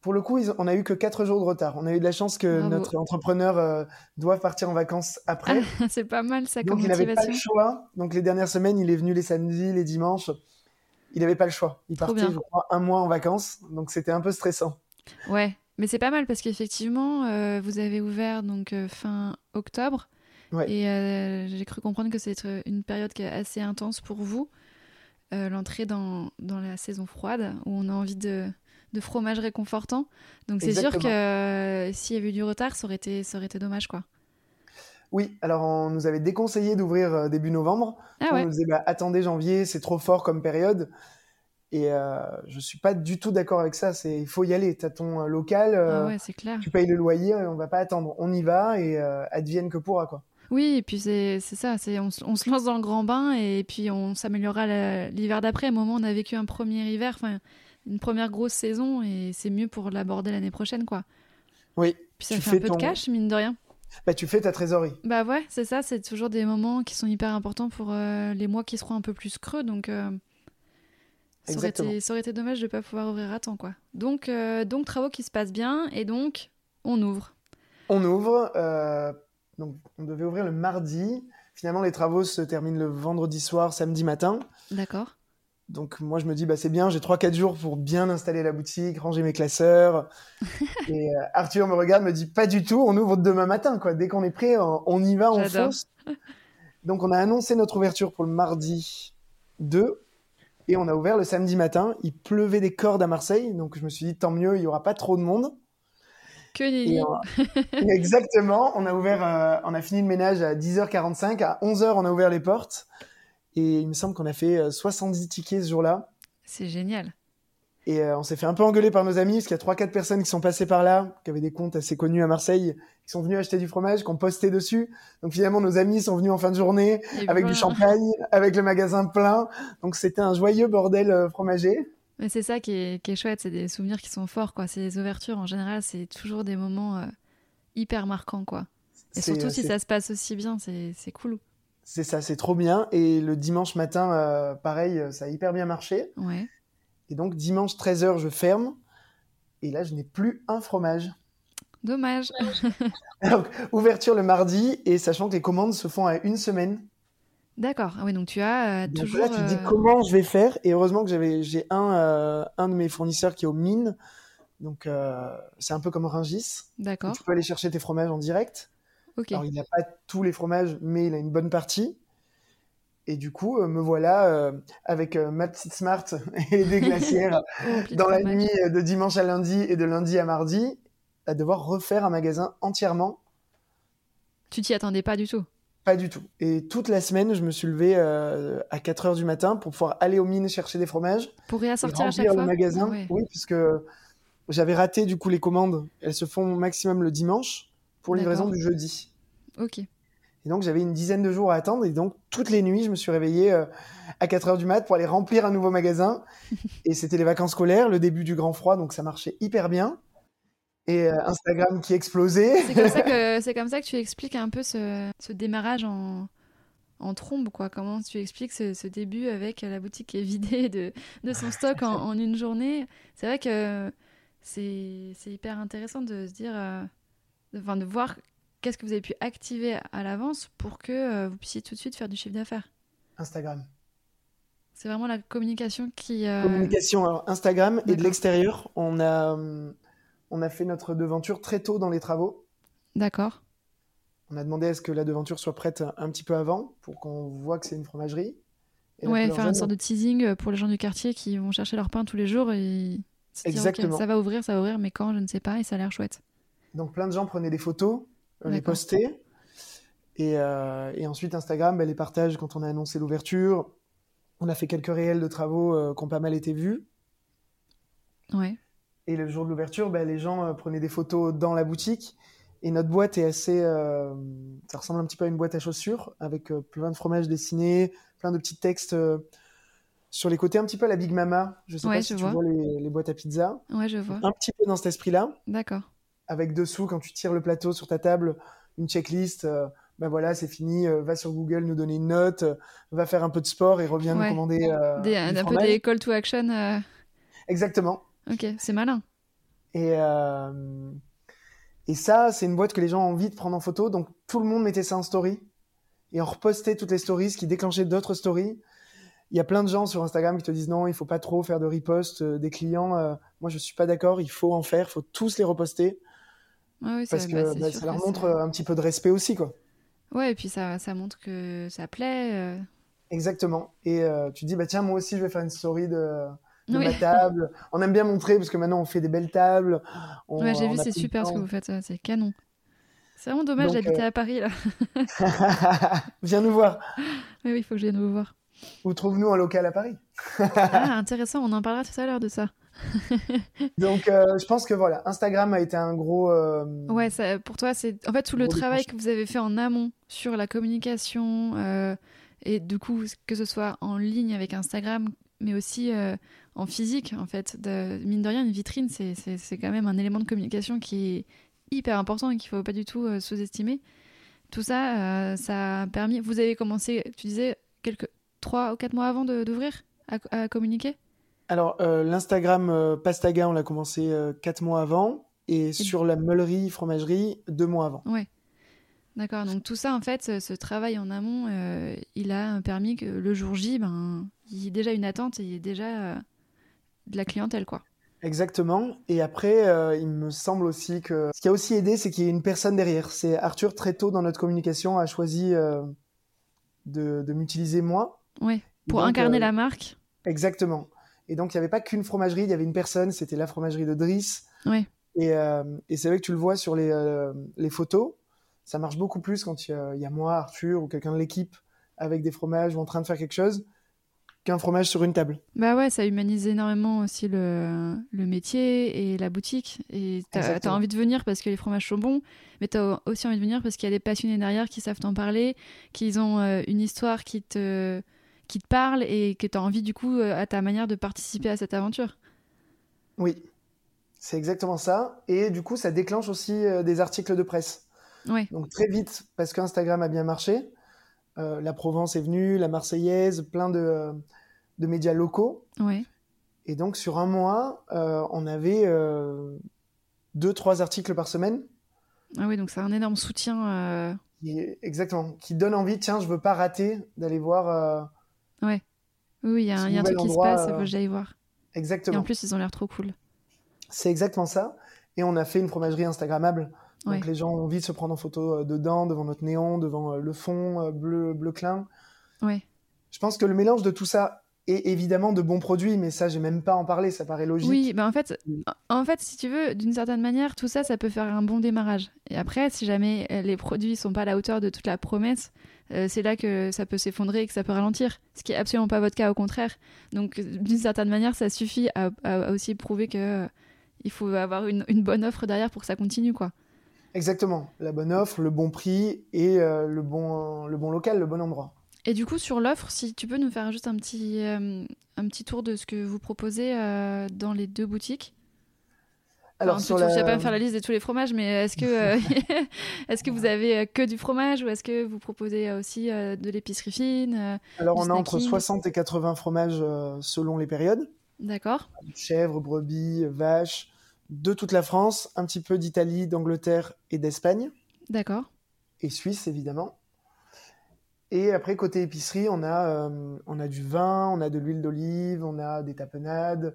Pour le coup, on a eu que quatre jours de retard. On a eu de la chance que notre entrepreneur euh, doit partir en vacances après. c'est pas mal ça donc, comme il n'avait pas le choix. Donc les dernières semaines, il est venu les samedis, les dimanches il n'avait pas le choix. Il partait, je crois, un mois en vacances, donc c'était un peu stressant. Ouais, mais c'est pas mal parce qu'effectivement, euh, vous avez ouvert donc euh, fin octobre. Et euh, j'ai cru comprendre que c'est une période qui est assez intense pour vous, l'entrée dans, dans, la saison froide, où on a envie de, de fromage réconfortant. Donc c'est sûr que s'il y avait eu du retard, ça aurait été, ça aurait été dommage, quoi. Oui, alors on nous avait déconseillé d'ouvrir début novembre. Ah on nous disait bah, attendez janvier, c'est trop fort comme période. Et euh, je suis pas du tout d'accord avec ça. C'est il faut y aller. T'as ton euh, local. Euh, ah clair. Tu payes le loyer. Et on va pas attendre. On y va et euh, advienne que pourra quoi. Oui, et puis c'est ça. On, se lance dans le grand bain et puis on s'améliorera l'hiver d'après. Au moment où on a vécu un premier hiver, enfin une première grosse saison et c'est mieux pour l'aborder l'année prochaine quoi. Oui. Puis ça fait un peu de cash mine de rien. Bah, tu fais ta trésorerie. Bah ouais, c'est ça, c'est toujours des moments qui sont hyper importants pour les mois qui seront un peu plus creux. Donc, ça aurait, été, ça aurait, été, dommage de ne pas pouvoir ouvrir à temps, quoi. Donc, euh, donc, travaux qui se passent bien, et donc, on ouvre. On ouvre. Euh, donc, on devait ouvrir le mardi. Finalement, les travaux se terminent le vendredi soir, samedi matin. D'accord. Donc, moi, je me dis, bah, c'est bien, j'ai 3-4 jours pour bien installer la boutique, ranger mes classeurs. et euh, Arthur me regarde, me dit, pas du tout, on ouvre demain matin, quoi. Dès qu'on est prêt, on y va, on fonce. Donc, on a annoncé notre ouverture pour le mardi 2 et on a ouvert le samedi matin. Il pleuvait des cordes à Marseille, donc je me suis dit tant mieux, il y aura pas trop de monde. Que des Exactement. On a ouvert, euh, on a fini le ménage à 10h45. À 11h, on a ouvert les portes. Et il me semble qu'on a fait 70 euh, tickets ce jour-là. C'est génial. Et euh, on s'est fait un peu engueuler par nos amis, parce qu'il y a 3-4 personnes qui sont passées par là, qui avaient des comptes assez connus à Marseille, qui sont venus acheter du fromage, qui ont posté dessus. Donc finalement, nos amis sont venus en fin de journée, avec du champagne, avec le magasin plein. Donc c'était un joyeux bordel euh, fromager. Mais c'est ça qui est, qui est chouette, c'est des souvenirs qui sont forts, quoi. C'est les ouvertures, en général, c'est toujours des moments euh, hyper marquants, quoi. Et surtout si ça se passe aussi bien, c'est cool. C'est ça, c'est trop bien. Et le dimanche matin, pareil, ça a hyper bien marché. Ouais. Et donc, dimanche 13h, je ferme. Et là, je n'ai plus un fromage. Dommage. donc, ouverture le mardi, et sachant que les commandes se font à une semaine. D'accord. Ah oui, donc tu as euh, donc toujours. Là, tu dis euh, comment je vais faire. Et heureusement que j'avais, j'ai un, euh, un de mes fournisseurs qui est aux mines. Donc, c'est un peu comme Ringis. D'accord. Tu peux aller chercher tes fromages en direct. Alors, il n'a pas tous les fromages, mais il a une bonne partie. Et du coup, euh, me voilà euh, avec euh, ma petite Smart et des glacières dans la nuit de dimanche à lundi et de lundi à mardi à devoir refaire un magasin entièrement. Tu t'y attendais pas du tout? Pas du tout. Et toute la semaine, je me suis levé à 4 heures du matin pour pouvoir aller aux mines chercher des fromages. Pour réassortir à chaque fois le magasin. Ah oui, puisque j'avais raté du coup les commandes. Elles se font au maximum le dimanche pour livraison du jeudi. Ok. Et donc, j'avais une dizaine de jours à attendre. Et donc, toutes les nuits, je me suis réveillé euh, à 4 heures du mat pour aller remplir un nouveau magasin. et c'était les vacances scolaires, le début du grand froid. Donc, ça marchait hyper bien. Et euh, Instagram qui explosait. C'est comme, ça que, comme ça que tu expliques un peu ce, ce démarrage en, en trombe, quoi. Comment tu expliques ce, ce, début avec la boutique qui est vidée de, de son stock en, en, une journée? C'est vrai que c'est hyper intéressant de se dire, euh, enfin, de voir qu'est-ce que vous avez pu activer à l'avance pour que euh, vous puissiez tout de suite faire du chiffre d'affaires Instagram. C'est vraiment la communication qui. Euh, communication, alors Instagram et de l'extérieur. On a, on a fait notre devanture très tôt dans les travaux. D'accord. On a demandé à ce que la devanture soit prête un petit peu avant pour qu'on voit que c'est une fromagerie. ouais, faire une sorte de teasing pour les gens du quartier qui vont chercher leur pain tous les jours et. Exactement. ça va ouvrir, ça va ouvrir, mais quand, je ne sais pas, et ça a l'air chouette. Donc plein de gens prenaient des photos les poster. Et, euh, et, ensuite, Instagram, bah, les partages quand on a annoncé l'ouverture. On a fait quelques réels de travaux euh, qui ont pas mal été vus. Ouais. Et le jour de l'ouverture, bah, les gens euh, prenaient des photos dans la boutique. Et notre boîte est assez. ça ressemble un petit peu à une boîte à chaussures, avec plein de fromages dessinés, plein de petits textes sur les côtés, un petit peu à la Big Mama. Je sais pas si tu vois les, les, boîtes à pizza. Ouais, je vois. Un petit peu dans cet esprit-là. D'accord avec dessous, quand tu tires le plateau sur ta table, une checklist. Euh, ben voilà, c'est fini. Euh, va sur Google nous donner une note. Euh, va faire un peu de sport et reviens nous commander. Des, un, peu des call to action. Exactement. Ok, c'est malin. Et, et ça, c'est une boîte que les gens ont envie de prendre en photo. Donc tout le monde mettait ça en story. Et on repostait toutes les stories, ce qui déclenchait d'autres stories. il y a plein de gens sur Instagram qui te disent non, il faut pas trop faire de repost des clients. moi, je suis pas d'accord. Il faut en faire. Il faut tous les reposter. Parce que bah, ça leur montre un petit peu de respect aussi, quoi. Ouais, et puis ça, ça montre que ça plaît. Exactement. Et tu dis, bah tiens, moi aussi, je vais faire une story de, de ma table. On aime bien montrer parce que maintenant, on fait des belles tables. ouais, j'ai vu, c'est super ce que vous faites. C'est canon. C'est vraiment dommage d'habiter à Paris, là. Viens nous voir. Oui, oui, il faut que je vienne vous voir. Ou trouve-nous un local à Paris. ah, intéressant, on en parlera tout à l'heure de ça. Donc, euh, je pense que voilà, Instagram a été un gros. Euh, ouais, ça, pour toi, c'est en fait tout le travail que vous avez fait en amont sur la communication euh, et du coup, que ce soit en ligne avec Instagram, mais aussi en physique, en fait. De, mine de rien, une vitrine, c'est quand même un élément de communication qui est hyper important et qu'il faut pas du tout sous-estimer. Tout ça, ça a permis. Vous avez commencé, tu disais, quelques trois ou quatre mois avant d'ouvrir à, communiquer? Alors, euh, l'Instagram euh, Pastaga, on l'a commencé euh, quatre mois avant. Et, sur la meulerie, fromagerie, deux mois avant. Ouais. D'accord. Donc, tout ça, en fait, ce, travail en amont, il a permis que le jour J, ben, il y ait déjà une attente et il y ait déjà de la clientèle, quoi. Exactement. Et après, il me semble aussi que ce qui a aussi aidé, c'est qu'il y ait une personne derrière. C'est Arthur, très tôt dans notre communication, a choisi de, de m'utiliser moi oui, pour incarner euh, la marque. Exactement. Et donc, il n'y avait pas qu'une fromagerie, il y avait une personne, c'était la fromagerie de Driss. Oui. Et, euh, et c'est vrai que tu le vois sur les, euh, les photos, ça marche beaucoup plus quand il y, a moi, Arthur ou quelqu'un de l'équipe avec des fromages ou en train de faire quelque chose qu'un fromage sur une table. Bah ouais, ça humanise énormément aussi le, le métier et la boutique. Et tu as, envie de venir parce que les fromages sont bons, mais tu as aussi envie de venir parce qu'il y a des passionnés derrière qui savent t'en parler, qu'ils ont une histoire qui te qui te parle et que tu as envie du coup euh, à ta manière de participer à cette aventure. Oui, c'est exactement ça. Et du coup, ça déclenche aussi euh, des articles de presse. Oui. Donc très vite, parce qu'Instagram a bien marché, euh, la Provence est venue, la Marseillaise, plein de, de médias locaux. Oui. Et donc sur un mois, on avait deux, trois articles par semaine. Ah oui, donc c'est un énorme soutien. exactement, qui donne envie, tiens, je veux pas rater d'aller voir Ouais. Oui, il y a, un truc qui se passe, il faut que j'aille voir. Exactement. Et en plus, ils ont l'air trop cool. C'est exactement ça. Et on a fait une fromagerie Instagrammable. Donc les gens ont envie de se prendre en photo euh, dedans, devant notre néon, devant euh, le fond euh, bleu, bleu clin. Ouais. Je pense que le mélange de tout ça et évidemment de bons produits, mais ça, j'ai même pas en parler, ça paraît logique. Oui, bah en fait, en fait, si tu veux, d'une certaine manière, tout ça, ça peut faire un bon démarrage. Et après, si jamais les produits sont pas à la hauteur de toute la promesse, euh, c'est là que ça peut s'effondrer et que ça peut ralentir. Ce qui est absolument pas votre cas, au contraire. Donc, d'une certaine manière, ça suffit à, aussi prouver que euh, il faut avoir une, bonne offre derrière pour que ça continue, quoi. Exactement. La bonne offre, le bon prix et euh, le, bon, le bon local, le bon endroit. Et du coup, sur l'offre, si tu peux nous faire juste un petit, un petit tour de ce que vous proposez dans les deux boutiques alors, sur la... vais pas me faire la liste de tous les fromages, mais est-ce que, euh, est-ce que vous avez euh, que du fromage ou est-ce que vous proposez euh, aussi de l'épicerie fine Alors, on a entre 60 et 80 fromages selon les périodes. D'accord. Chèvres, brebis, vaches, de toute la France, un petit peu d'Italie, d'Angleterre et d'Espagne. D'accord. Et Suisse, évidemment. Et après, côté épicerie, on a, on a du vin, on a de l'huile d'olive, on a des tapenades,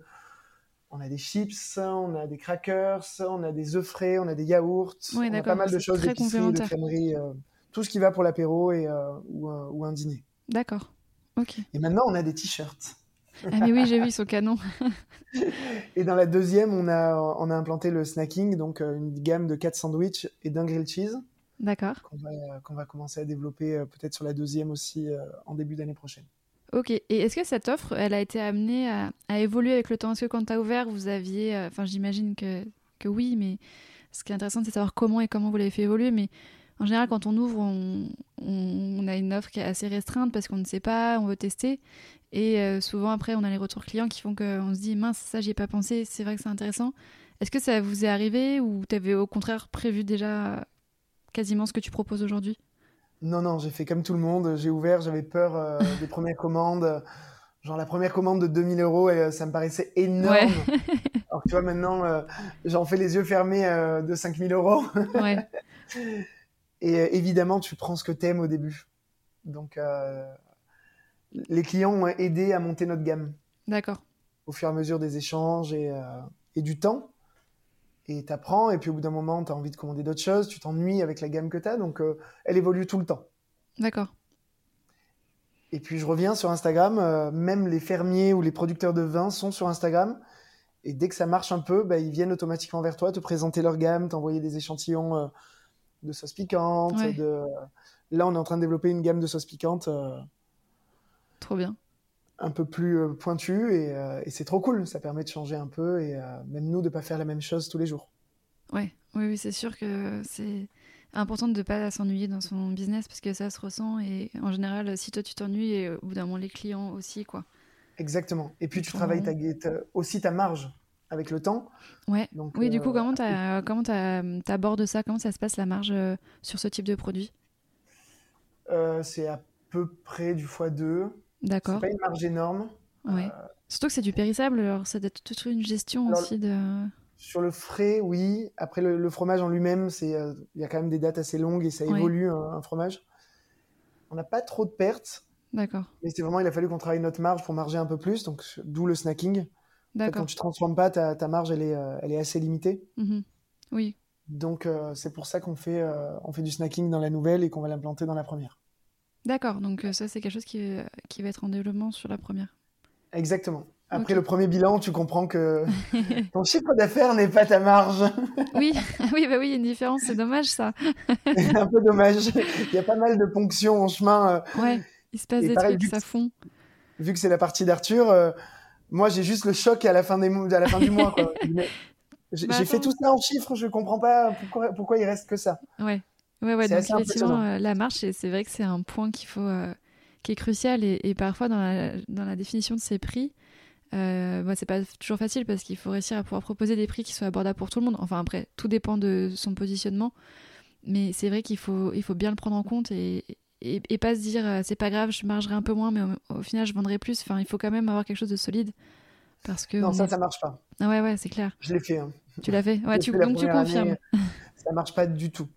on a des chips, on a des crackers, on a des œufs frais, on a des yaourts, on a pas mal de choses d'épicerie, de crèmerie, euh, tout ce qui va pour l'apéro et euh, ou, un dîner. D'accord. Ok. Et maintenant, on a des t-shirts. ah mais oui, j'ai vu, son canon. et dans la deuxième, on a, on a implanté le snacking, donc euh, une gamme de quatre sandwichs et d'un grilled cheese. D'accord. Qu'on va, qu'on va, commencer à développer peut-être sur la deuxième aussi en début d'année prochaine. Ok. Et est-ce que cette offre, elle a été amenée à, évoluer avec le temps? Est-ce que quand tu as ouvert, vous aviez. Euh, enfin, j'imagine que, que oui, mais ce qui est intéressant, c'est de savoir comment et comment vous l'avez fait évoluer. Mais en général, quand on ouvre, on, a une offre qui est assez restreinte parce qu'on ne sait pas, on veut tester. Et euh, souvent, après, on a les retours clients qui font qu'on se dit mince, ça, j'y ai pas pensé, c'est vrai que c'est intéressant. Est-ce que ça vous est arrivé ou tu avais au contraire prévu déjà quasiment ce que tu proposes aujourd'hui? Non, non, j'ai fait comme tout le monde. J'ai ouvert, j'avais peur euh, des premières commandes. Genre la première commande de 2000 euros, et, euh, ça me paraissait énorme. Alors tu vois, maintenant, euh, j'en fais les yeux fermés de 5000 euros. ouais. Et évidemment, tu prends ce que t'aimes au début. Donc, les clients ont aidé à monter notre gamme. D'accord. Au fur et à mesure des échanges et, et du temps. Et tu apprends, et puis au bout d'un moment, tu as envie de commander d'autres choses, tu t'ennuies avec la gamme que tu as, donc euh, elle évolue tout le temps. D'accord. Et puis je reviens sur Instagram, euh, même les fermiers ou les producteurs de vin sont sur Instagram. Et dès que ça marche un peu, bah, ils viennent automatiquement vers toi, te présenter leur gamme, t'envoyer des échantillons euh, de sauces piquantes. Ouais. De... Là, on est en train de développer une gamme de sauces piquantes Trop bien. Un peu plus euh, pointue. Et, euh, et c'est trop cool, ça permet de changer un peu. Et euh, même nous, de pas faire la même chose tous les jours. Ouais, oui, oui, c'est sûr que c'est important de ne pas s'ennuyer dans son business parce que ça se ressent et en général, si toi tu t'ennuies, et au bout d'un moment, les clients aussi, quoi. Exactement. Et puis tu travailles ta, ta- aussi ta marge avec le temps. Ouais. Donc, Oui, du coup, comment t'as- t'abordes ça? Comment ça se passe la marge sur ce type de produit? C'est à peu près du x2. C'est D'accord. pas une marge énorme. Ouais. Surtout que c'est du périssable, alors ça doit être toute une gestion Alors, aussi de. Sur le frais, oui. Après, le, le fromage en lui-même, c'est, euh, il y a quand même des dates assez longues et ça Ouais. évolue un, un fromage. On n'a pas trop de pertes, D'accord. mais c'est vraiment, il a fallu qu'on travaille notre marge pour marger un peu plus, donc d'où le snacking. En fait, quand D'accord. tu transformes pas, ta, ta marge, elle est, euh, elle est assez limitée. Mhm. Oui. Donc, euh, c'est pour ça qu'on fait, euh, on fait du snacking dans la nouvelle et qu'on va l'implanter dans la première. D'accord. Donc euh, ça, c'est quelque chose qui, qui va être en développement sur la première. Exactement. Après le premier bilan, tu comprends que ton chiffre d'affaires n'est pas ta marge. oui. oui, bah oui, il y a une différence. C'est dommage ça. c'est un peu dommage. Il y a pas mal de ponctions en chemin. euh, Ouais. Il se passe Et des pareil, trucs, ça fond. vu que c'est la partie d'Arthur, euh, moi j'ai juste le choc à la fin, des mo- à la fin du mois. J'ai Bah, j'ai fait tout ça en chiffres, je comprends pas pourquoi, pourquoi il reste que ça. Ouais. Ouais, ouais, donc effectivement, euh, la marche, c'est c'est vrai que c'est un point qu'il faut, euh, qui est crucial et, et parfois dans la, dans la définition de ces prix, euh, bah, c'est pas toujours facile parce qu'il faut réussir à pouvoir proposer des prix qui soient abordables pour tout le monde. Enfin après, tout dépend de son positionnement, mais c'est vrai qu'il faut, il faut bien le prendre en compte et, et, et pas se dire euh, c'est pas grave, je margerai un peu moins, mais au, au final je vendrai plus. Enfin, il faut quand même avoir quelque chose de solide parce que Non, on ça, est- ça marche pas. Ah ouais, ouais, c'est clair. Je l'ai fait. hein. Tu l'as fait? Ouais, tu, fait donc tu confirmes. année, ça marche pas du tout.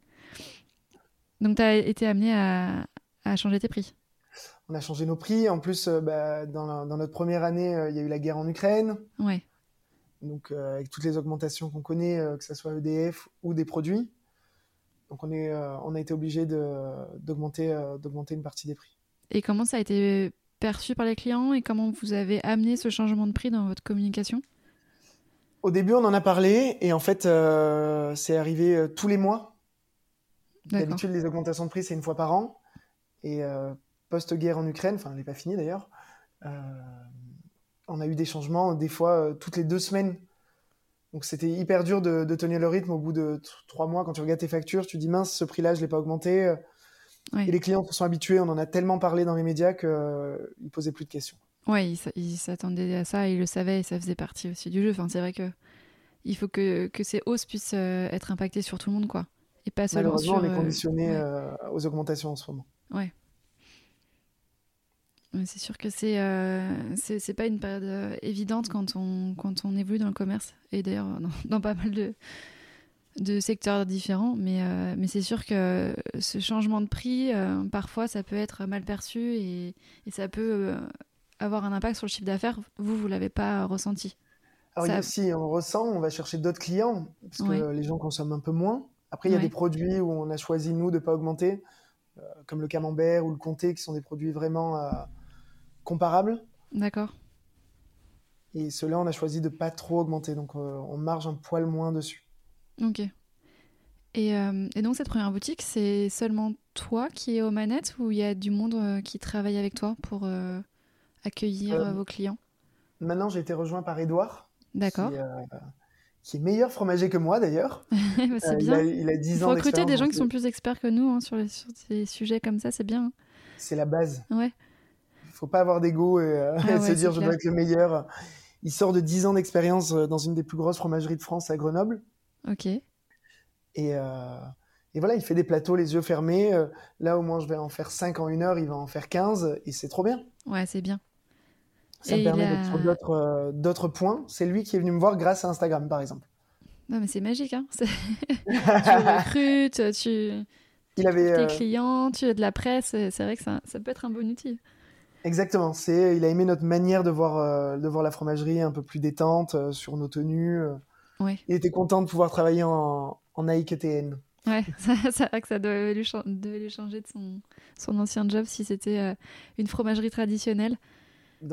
Donc tu as été amené à, à changer tes prix. On a changé nos prix. En plus, euh, bah, dans, la- dans notre première année, euh, il y a eu la guerre en Ukraine. Ouais. Donc, euh, avec toutes les augmentations qu'on connaît, que ce soit EDF ou des produits. Donc, on, est, on a été obligé d'augmenter une partie des prix. Et comment ça a été perçu par les clients et comment vous avez amené ce changement de prix dans votre communication? Au début, on en a parlé et en fait, c'est arrivé tous les mois. D'habitude, les augmentations de prix, c'est une fois par an. Et euh, post-guerre en Ukraine, enfin, elle n'est pas finie d'ailleurs, euh, on a eu des changements, des fois euh, toutes les deux semaines. Donc c'était hyper dur de, de tenir le rythme au bout de trois mois. Quand tu regardes tes factures, tu dis mince, ce prix-là, je ne l'ai pas augmenté. Et les clients se sont habitués, on en a tellement parlé dans les médias qu'ils ne posaient plus de questions. Ouais, ils s'attendaient à ça, ils le savaient et ça faisait partie aussi du jeu. Enfin, c'est vrai que il faut que, que ces hausses puissent être impactées sur tout le monde, quoi. Et pas seulement Malheureusement, sur. on est euh, conditionné ouais. euh, aux augmentations en ce moment. Ouais, C'est sûr que c'est euh, c'est pas une période euh, évidente quand on, quand on évolue dans le commerce et d'ailleurs dans, dans pas mal de, de secteurs différents. Mais, euh, mais c'est sûr que ce changement de prix, parfois, ça peut être mal perçu et, et ça peut avoir un impact sur le chiffre d'affaires. Vous, vous l'avez pas ressenti. Alors, Ça- il y a- si on ressent, on va chercher d'autres clients, parce que Ouais. les gens consomment un peu moins. Après, il y a Ouais. des produits où on a choisi, nous, de ne pas augmenter, euh, comme le camembert ou le comté, qui sont des produits vraiment euh, comparables. D'accord Et ceux-là, on a choisi de pas trop augmenter, donc euh, on marge un poil moins dessus. Ok. Et, et donc, cette première boutique, c'est seulement toi qui es aux manettes ou il y a du monde qui travaille avec toi pour accueillir vos clients? Maintenant, j'ai été rejoint par Edouard, D'accord. qui, qui est meilleur fromager que moi, d'ailleurs. Bah, c'est Euh, il, a, il a 10 Il faut ans recruter des gens qui sont plus experts que nous hein, sur, les, sur ces sujets comme ça, c'est bien. C'est la base. Ouais, Il faut pas avoir d'ego et, euh, Ah et ouais, se dire je dois être le meilleur. Il sort de 10 ans d'expérience euh, dans une des plus grosses fromageries de France à Grenoble. ok. Et, euh, et voilà, il fait des plateaux les yeux fermés. Là, au moins, je vais en faire 5 en une heure, il va en faire 15. Et c'est trop bien. Ouais, c'est bien. Ça Et me il permet a- d'être sur d'autres euh, d'autres points. C'est lui qui est venu me voir grâce à Instagram, par exemple. Non, mais c'est magique, hein. C'est- tu recrutes, tu Il avait, tes euh, clients, tu as de la presse, c'est vrai que ça, ça peut être un bon outil. Exactement. C'est, il a aimé notre manière de voir, de voir la fromagerie un peu plus détente sur nos tenues. Ouais. Il était content de pouvoir travailler en, en AIKTN. Ouais, c'est vrai que ça devait lui, changer de son, son ancien job si c'était une fromagerie traditionnelle.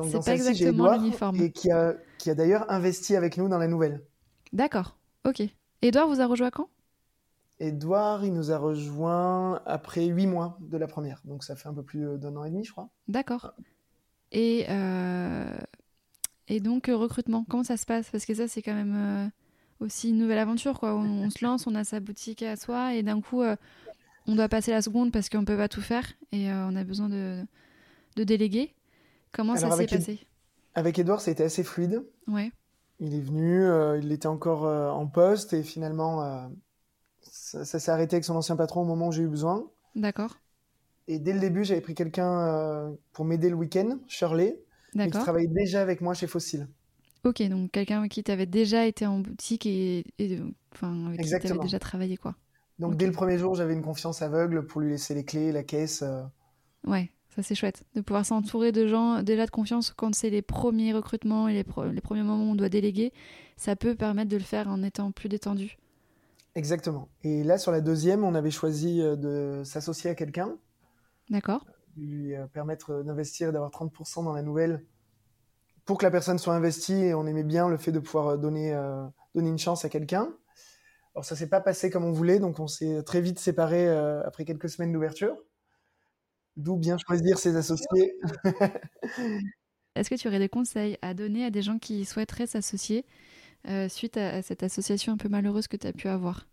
C'est pas exactement l'uniforme. Et qui a, qui a d'ailleurs investi avec nous dans la nouvelle. D'accord, ok. Edouard vous a rejoint quand? Edouard, il nous a rejoint après huit mois de la première. Donc ça fait un peu plus d'un an et demi, je crois. D'accord. Et, euh, et donc, euh, recrutement, comment ça se passe? Parce que ça, c'est quand même euh, aussi une nouvelle aventure. Quoi. On, se lance, on a sa boutique à soi, et d'un coup, on doit passer la seconde parce qu'on ne peut pas tout faire, et on a besoin de, de déléguer. Comment ça s'est passé? Avec Edouard, c'était assez fluide. Ouais. Il est venu, il était encore en poste, et finalement ça, s'est arrêté avec son ancien patron au moment où j'ai eu besoin. D'accord. Et dès le début, j'avais pris quelqu'un euh, pour m'aider le week-end, Shirley, qui travaillait déjà avec moi chez Fossil. Ok, donc quelqu'un qui t'avait déjà été en boutique et, enfin, avec qui t'avais déjà travaillé, quoi. Donc dès le premier jour, j'avais une confiance aveugle pour lui laisser les clés, la caisse. Euh. Ouais, ça c'est chouette de pouvoir s'entourer de gens déjà de confiance quand c'est les premiers recrutements et les, les premiers moments où on doit déléguer. Ça peut permettre de le faire en étant plus détendu. Exactement. Et là, sur la deuxième, on avait choisi euh, de s'associer à quelqu'un. D'accord. Lui euh, permettre d'investir et d'avoir 30% dans la nouvelle pour que la personne soit investie et on aimait bien le fait de pouvoir euh, donner, donner une chance à quelqu'un. Alors ça s'est pas passé comme on voulait, donc on s'est très vite séparés après quelques semaines d'ouverture. D'où bien choisir ses associés. Est-ce que tu aurais des conseils à donner à des gens qui souhaiteraient s'associer euh, suite à, cette association un peu malheureuse que tu as pu avoir?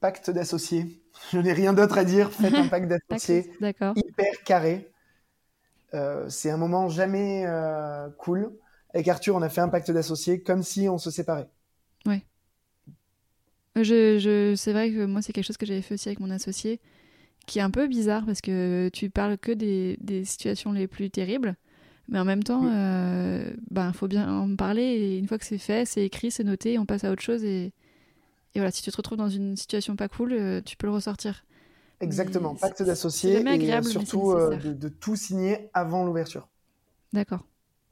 Pacte d'associés. Je n'ai rien d'autre à dire. Faites un pacte d'associés hyper carré. Euh, c'est un moment jamais euh, cool. Avec Arthur, on a fait un pacte d'associés comme si on se séparait. Je, je, c'est vrai que moi, c'est quelque chose que j'avais fait aussi avec mon associé, qui est un peu bizarre parce que tu parles que des, des situations les plus terribles. Mais en même temps, il euh, ben, faut bien en parler. Et une fois que c'est fait, c'est écrit, c'est noté, on passe à autre chose. Et, et, voilà, si tu te retrouves dans une situation pas cool, euh, tu peux le ressortir. Exactement, pacte d'associés et euh, surtout de, de, tout signer avant l'ouverture. D'accord.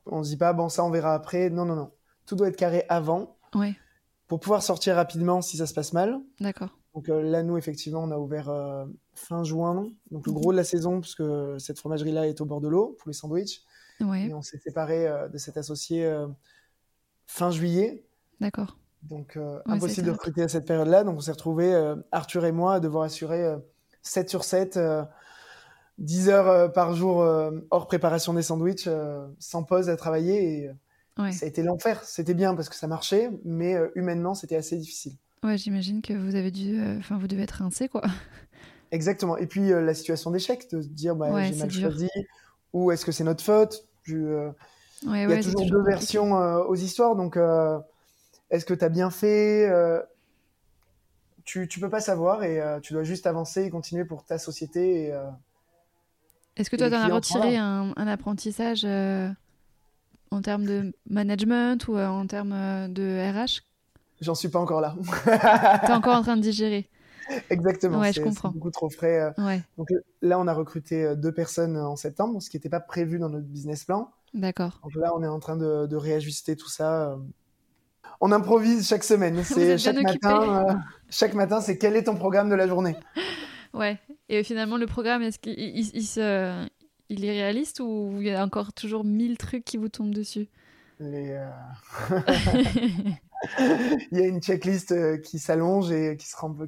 On se dit pas, bon, ça on verra après. Non, non, non. Tout doit être carré avant. Ouais. Pour pouvoir sortir rapidement si ça se passe mal. D'accord. Donc là, nous, effectivement, on a ouvert fin juin, donc le gros de la saison, puisque cette fromagerie-là est au bord de l'eau pour les sandwichs. Et on s'est séparé euh, de cet associé euh, fin juillet. D'accord. Donc euh, impossible de recruter à cette période-là. Donc on s'est retrouvés, Arthur et moi, à devoir assurer 7 sur 7, 10 heures par jour hors préparation des sandwichs, sans pause à travailler. Et, Ça a été l'enfer. C'était bien parce que ça marchait, mais humainement, c'était assez difficile. Ouais, j'imagine que vous avez dû, enfin, vous devez être rincé, quoi. Exactement. Et puis la situation d'échec, de se dire, bah, j'ai mal choisi, ou est-ce que c'est notre faute? Euh, il y a toujours deux versions euh, aux histoires, donc euh, est-ce que tu as bien fait tu, tu peux pas savoir et tu dois juste avancer et continuer pour ta société. Est-ce que toi, tu as retiré un, un, apprentissage en termes de management ou en termes de RH J'en suis pas encore là. tu es encore en train de digérer. Exactement. Ouais, je comprends. beaucoup trop frais. Euh. Ouais. Donc là, on a recruté euh, deux personnes en septembre, ce qui n'était pas prévu dans notre business plan. D'accord. Donc là, on est en train de, réajuster tout ça. Euh. On improvise chaque semaine. C'est chaque matin. chaque matin, c'est quel est ton programme de la journée? Ouais. Et finalement, le programme, est-ce qu'il il, il, est réaliste ou il y a encore toujours mille trucs qui vous tombent dessus? Les. il y a une checklist euh, qui s'allonge et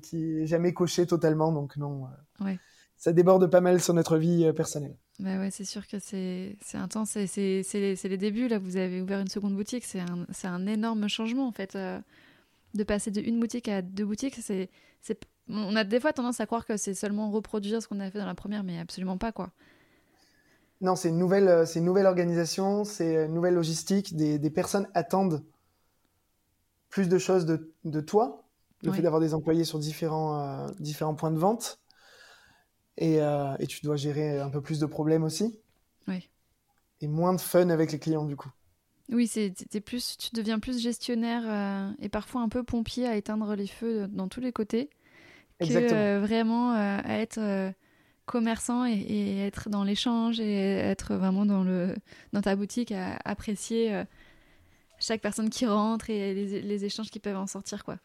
qui est jamais cochée totalement, donc non. Euh, ça déborde pas mal sur notre vie euh, personnelle. Bah ouais, c'est sûr que c'est intense. C'est les, les, débuts. Là, vous avez ouvert une seconde boutique. C'est un, un, énorme changement, en fait. de passer de une boutique à deux boutiques, c'est on a des fois tendance à croire que c'est seulement reproduire ce qu'on a fait dans la première, mais absolument pas, quoi. Non, c'est une nouvelle, c'est une nouvelle organisation, c'est une nouvelle logistique. Des, des personnes attendent plus de choses de, de toi, le fait d'avoir des employés sur différents, euh, différents points de vente. Et, euh, et, tu dois gérer un peu plus de problèmes aussi. Oui. Et moins de fun avec les clients, du coup. Oui, c'est, plus, tu deviens plus gestionnaire euh, et parfois un peu pompier à éteindre les feux dans tous les côtés. Que vraiment à être commerçant et, être dans l'échange et être vraiment dans, le, dans ta boutique à apprécier euh, chaque personne qui rentre et les, échanges qui peuvent en sortir. quoi.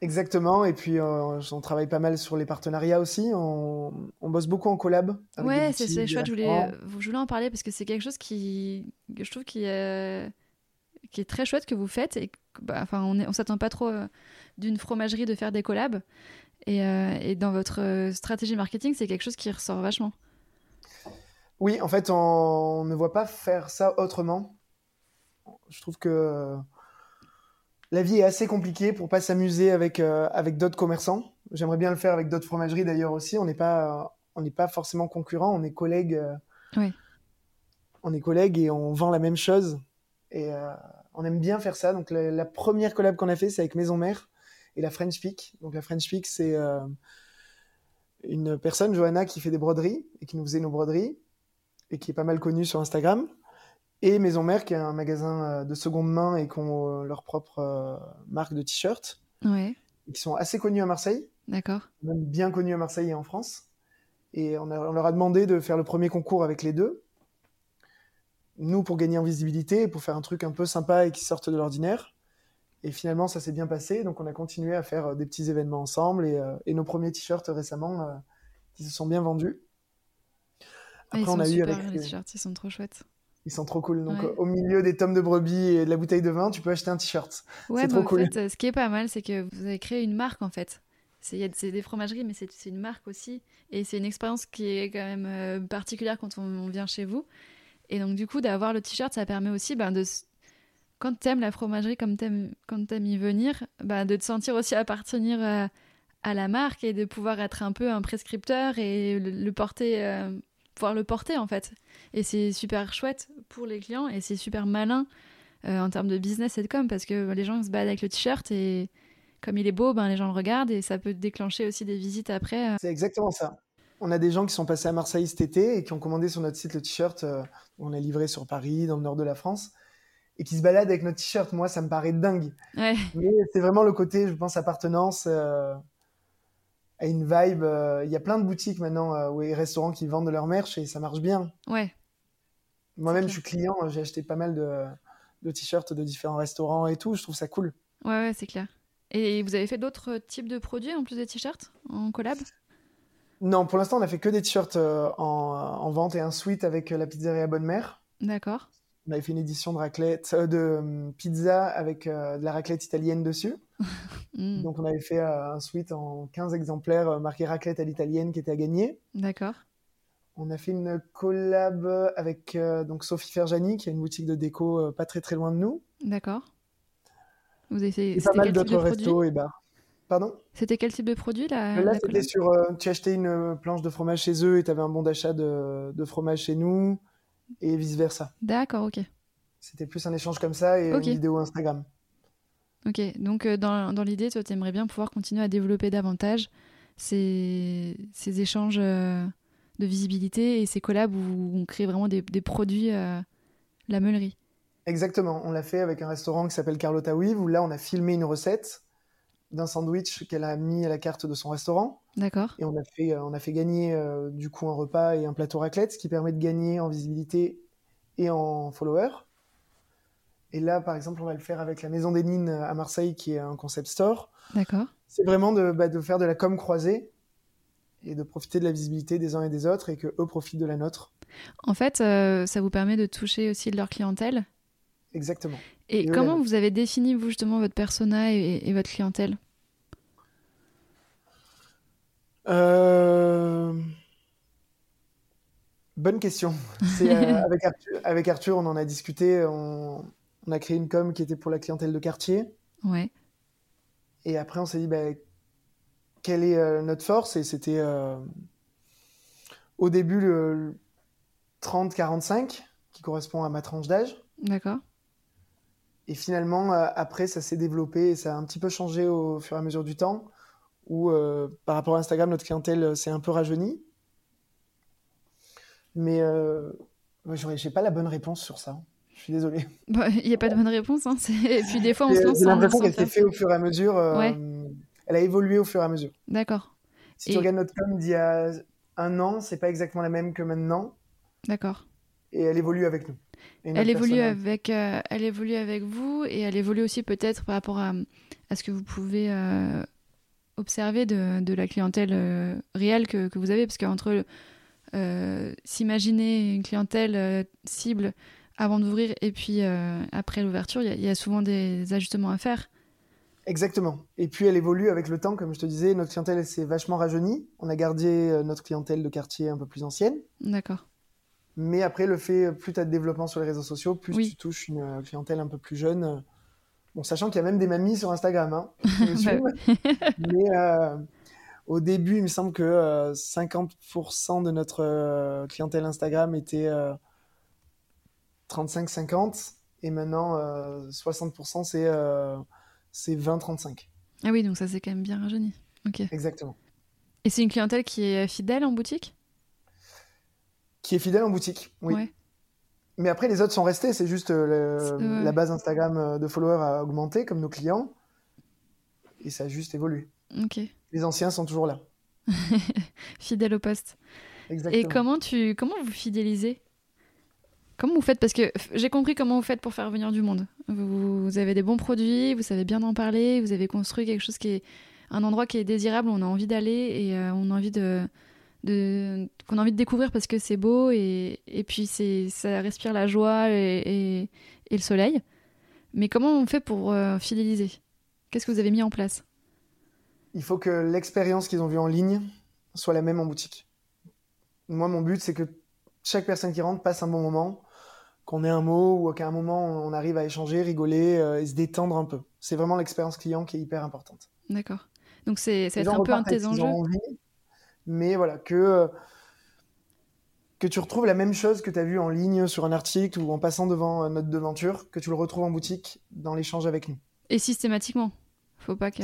Exactement, et puis euh, on travaille pas mal sur les partenariats aussi, on, bosse beaucoup en collab. ouais, c'est chouette, je voulais, je voulais en parler parce que c'est quelque chose qui, je trouve qui est, qui est très chouette que vous faites et bah, enfin, on ne on s'attend pas trop euh, d'une fromagerie de faire des collabs. Euh, et, dans votre euh, stratégie marketing, c'est quelque chose qui ressort vachement. Oui, en fait, on ne voit pas faire ça autrement. Je trouve que la vie est assez compliquée pour pas s'amuser avec, euh, avec d'autres commerçants. J'aimerais bien le faire avec d'autres fromageries d'ailleurs aussi. On n'est pas, on n'est pas forcément concurrents, on est collègues. oui. On est collègues et on vend la même chose. Et on aime bien faire ça. Donc la, la première collab qu'on a fait, c'est avec Maison Mère et la French Peak. Donc la French Peak, c'est euh, une personne, Johanna, qui fait des broderies et qui nous faisait nos broderies et qui est pas mal connue sur Instagram. Et Maison Mère, qui est un magasin euh, de seconde main et qui ont euh, leur propre marque de t-shirts. Ouais. Et qui sont assez connus à Marseille. D'accord. Même bien connus à Marseille et en France. Et on, on, leur a demandé de faire le premier concours avec les deux. Nous, pour gagner en visibilité, pour faire un truc un peu sympa et qui sorte de l'ordinaire. Et finalement, ça s'est bien passé. Donc, on a continué à faire euh, des petits événements ensemble et, euh, nos premiers t-shirts récemment euh, qui se sont bien vendus. Après, ils on a super, eu les t-shirts, ils sont trop chouettes. Ils sont trop cool. Donc, au milieu des tomes de brebis et de la bouteille de vin, tu peux acheter un t-shirt. Ouais, c'est trop en cool. Fait, ce qui est pas mal, c'est que vous avez créé une marque en fait. C'est des fromageries, mais c'est une marque aussi. Et c'est une expérience qui est quand même particulière quand on, vient chez vous. Et donc, du coup, d'avoir le t-shirt, ça permet aussi ben, de, quand t'aimes la fromagerie, comme t'aimes, quand t'aimes y venir, bah, de te sentir aussi appartenir à, à, la marque et de pouvoir être un peu un prescripteur et le, porter, euh, pouvoir le porter en fait. Et c'est super chouette pour les clients et c'est super malin euh, en termes de business et de com parce que les gens se baladent avec le t-shirt et comme il est beau, ben, les gens le regardent et ça peut déclencher aussi des visites après. Euh. C'est exactement ça. On a des gens qui sont passés à Marseille cet été et qui ont commandé sur notre site le t-shirt. on a livré sur Paris, dans le nord de la France et qui se balade avec notre t-shirt. Moi, ça me paraît dingue. Mais c'est vraiment le côté, je pense, appartenance euh, à une vibe. Euh, il y a plein de boutiques maintenant euh, ou des restaurants qui vendent leur merch et ça marche bien. Ouais. Moi-même, je suis client. J'ai acheté pas mal de, de t-shirts de différents restaurants et tout. Je trouve ça cool. Ouais, ouais, c'est clair. Et vous avez fait d'autres types de produits en plus des t-shirts en collab? Non, pour l'instant, on a fait que des t-shirts en, en, vente et un suite avec la pizzeria Bonne Mère. D'accord. On avait fait une édition de raclette, euh, de euh, pizza avec euh, de la raclette italienne dessus. Mm. Donc on avait fait un suite en 15 exemplaires marqué raclette à l'italienne qui était à gagner. D'accord. On a fait une collab avec donc Sophie Ferjani qui a une boutique de déco pas très très loin de nous. D'accord. Vous avez fait et pas mal d'autres restos et bars. Pardon? C'était quel type de produit là Là, c'était sur. tu achetais une planche de fromage chez eux et tu avais un bon d'achat de, de, fromage chez nous et vice-versa. D'accord, ok. C'était plus un échange comme ça et une vidéo Instagram. Ok, donc euh, dans, dans l'idée, toi, tu aimerais bien pouvoir continuer à développer davantage ces, ces échanges euh, de visibilité et ces collabs où on crée vraiment des, des produits euh, la meulerie. Exactement, on l'a fait avec un restaurant qui s'appelle Carlotta Weave où là on a filmé une recette d'un sandwich qu'elle a mis à la carte de son restaurant. D'accord. Et on a fait, euh, on a fait gagner euh, du coup un repas et un plateau raclette, ce qui permet de gagner en visibilité et en followers. Et là, par exemple, on va le faire avec la Maison des Nines à Marseille, qui est un concept store. D'accord. C'est vraiment de, bah, de, faire de la com croisée et de profiter de la visibilité des uns et des autres et que eux profitent de la nôtre. En fait, euh, ça vous permet de toucher aussi de leur clientèle? Exactement. Et, comment vous avez défini vous justement votre persona et votre clientèle? Euh, bonne question. Euh, avec, Arthur, on en a discuté. On, a créé une com qui était pour la clientèle de quartier. Ouais. Et après, on s'est dit, bah, quelle est euh, notre force? Et c'était au début le 30-45, qui correspond à ma tranche d'âge. D'accord. Et finalement, après, ça s'est développé et ça a un petit peu changé au fur et à mesure du temps où euh, par rapport à Instagram, notre clientèle euh, s'est un peu rajeunie. Mais euh, je n'ai pas la bonne réponse sur ça. Je suis désolé. Bah, il n'y a pas de bonne réponse. Hein. Et puis des fois, on se lance. J'ai l'impression qu'elle s'est fait au fur et à mesure. Elle a évolué au fur et à mesure. D'accord. Si tu regardes notre com d'il y a un an, c'est pas exactement la même que maintenant. D'accord. Et elle évolue avec nous. Elle évolue avec, euh, elle évolue avec vous et elle évolue aussi peut-être par rapport à, à, ce que vous pouvez euh, observer de, de, la clientèle euh, réelle que, que, vous avez. Parce qu'entre s'imaginer une clientèle cible avant d'ouvrir et puis après l'ouverture, il y, y, a souvent des ajustements à faire. Exactement. Et puis elle évolue avec le temps, comme je te disais, notre clientèle s'est vachement rajeunie. On a gardé notre clientèle de quartier un peu plus ancienne. D'accord. Mais après, le fait, plus tu as de développement sur les réseaux sociaux, plus tu touches une euh, clientèle un peu plus jeune. Bon, sachant qu'il y a même des mamies sur Instagram. Hein, Mais euh, au début, il me semble que 50% euh, de notre clientèle Instagram était 35-50. Et maintenant, 60% c'est c'est 20-35. Ah oui, donc ça c'est quand même bien rajeuni. Ok. Exactement. Et c'est une clientèle qui est fidèle en boutique? Qui est fidèle en boutique. Oui. Mais après, les autres sont restés. C'est juste euh, la base Instagram euh, de followers a augmenté, comme nos clients. Et ça a juste évolué. Ok. Les anciens sont toujours là. Fidèles au poste. Exactement. Et comment, tu, comment vous fidélisez? Comment vous faites? Parce que j'ai compris comment vous faites pour faire venir du monde. Vous, vous, avez des bons produits, vous savez bien en parler, vous avez construit quelque chose qui est un endroit qui est désirable, on a envie d'aller et euh, on a envie de, qu'on a envie de découvrir parce que c'est beau et, et puis c'est ça respire la joie et, et, le soleil. Mais comment on fait pour euh, fidéliser? Qu'est-ce que vous avez mis en place? Il faut que l'expérience qu'ils ont vue en ligne soit la même en boutique. Moi, mon but, c'est que chaque personne qui rentre passe un bon moment, qu'on ait un mot ou qu'à un moment on arrive à échanger, rigoler euh, et se détendre un peu. C'est vraiment l'expérience client qui est hyper importante. D'accord. Donc c'est être un peu un de tes enjeux? Mais voilà, que, euh, que tu retrouves la même chose que tu as vu en ligne sur un article ou en passant devant notre devanture, que tu le retrouves en boutique dans l'échange avec nous. Et systématiquement Faut pas que.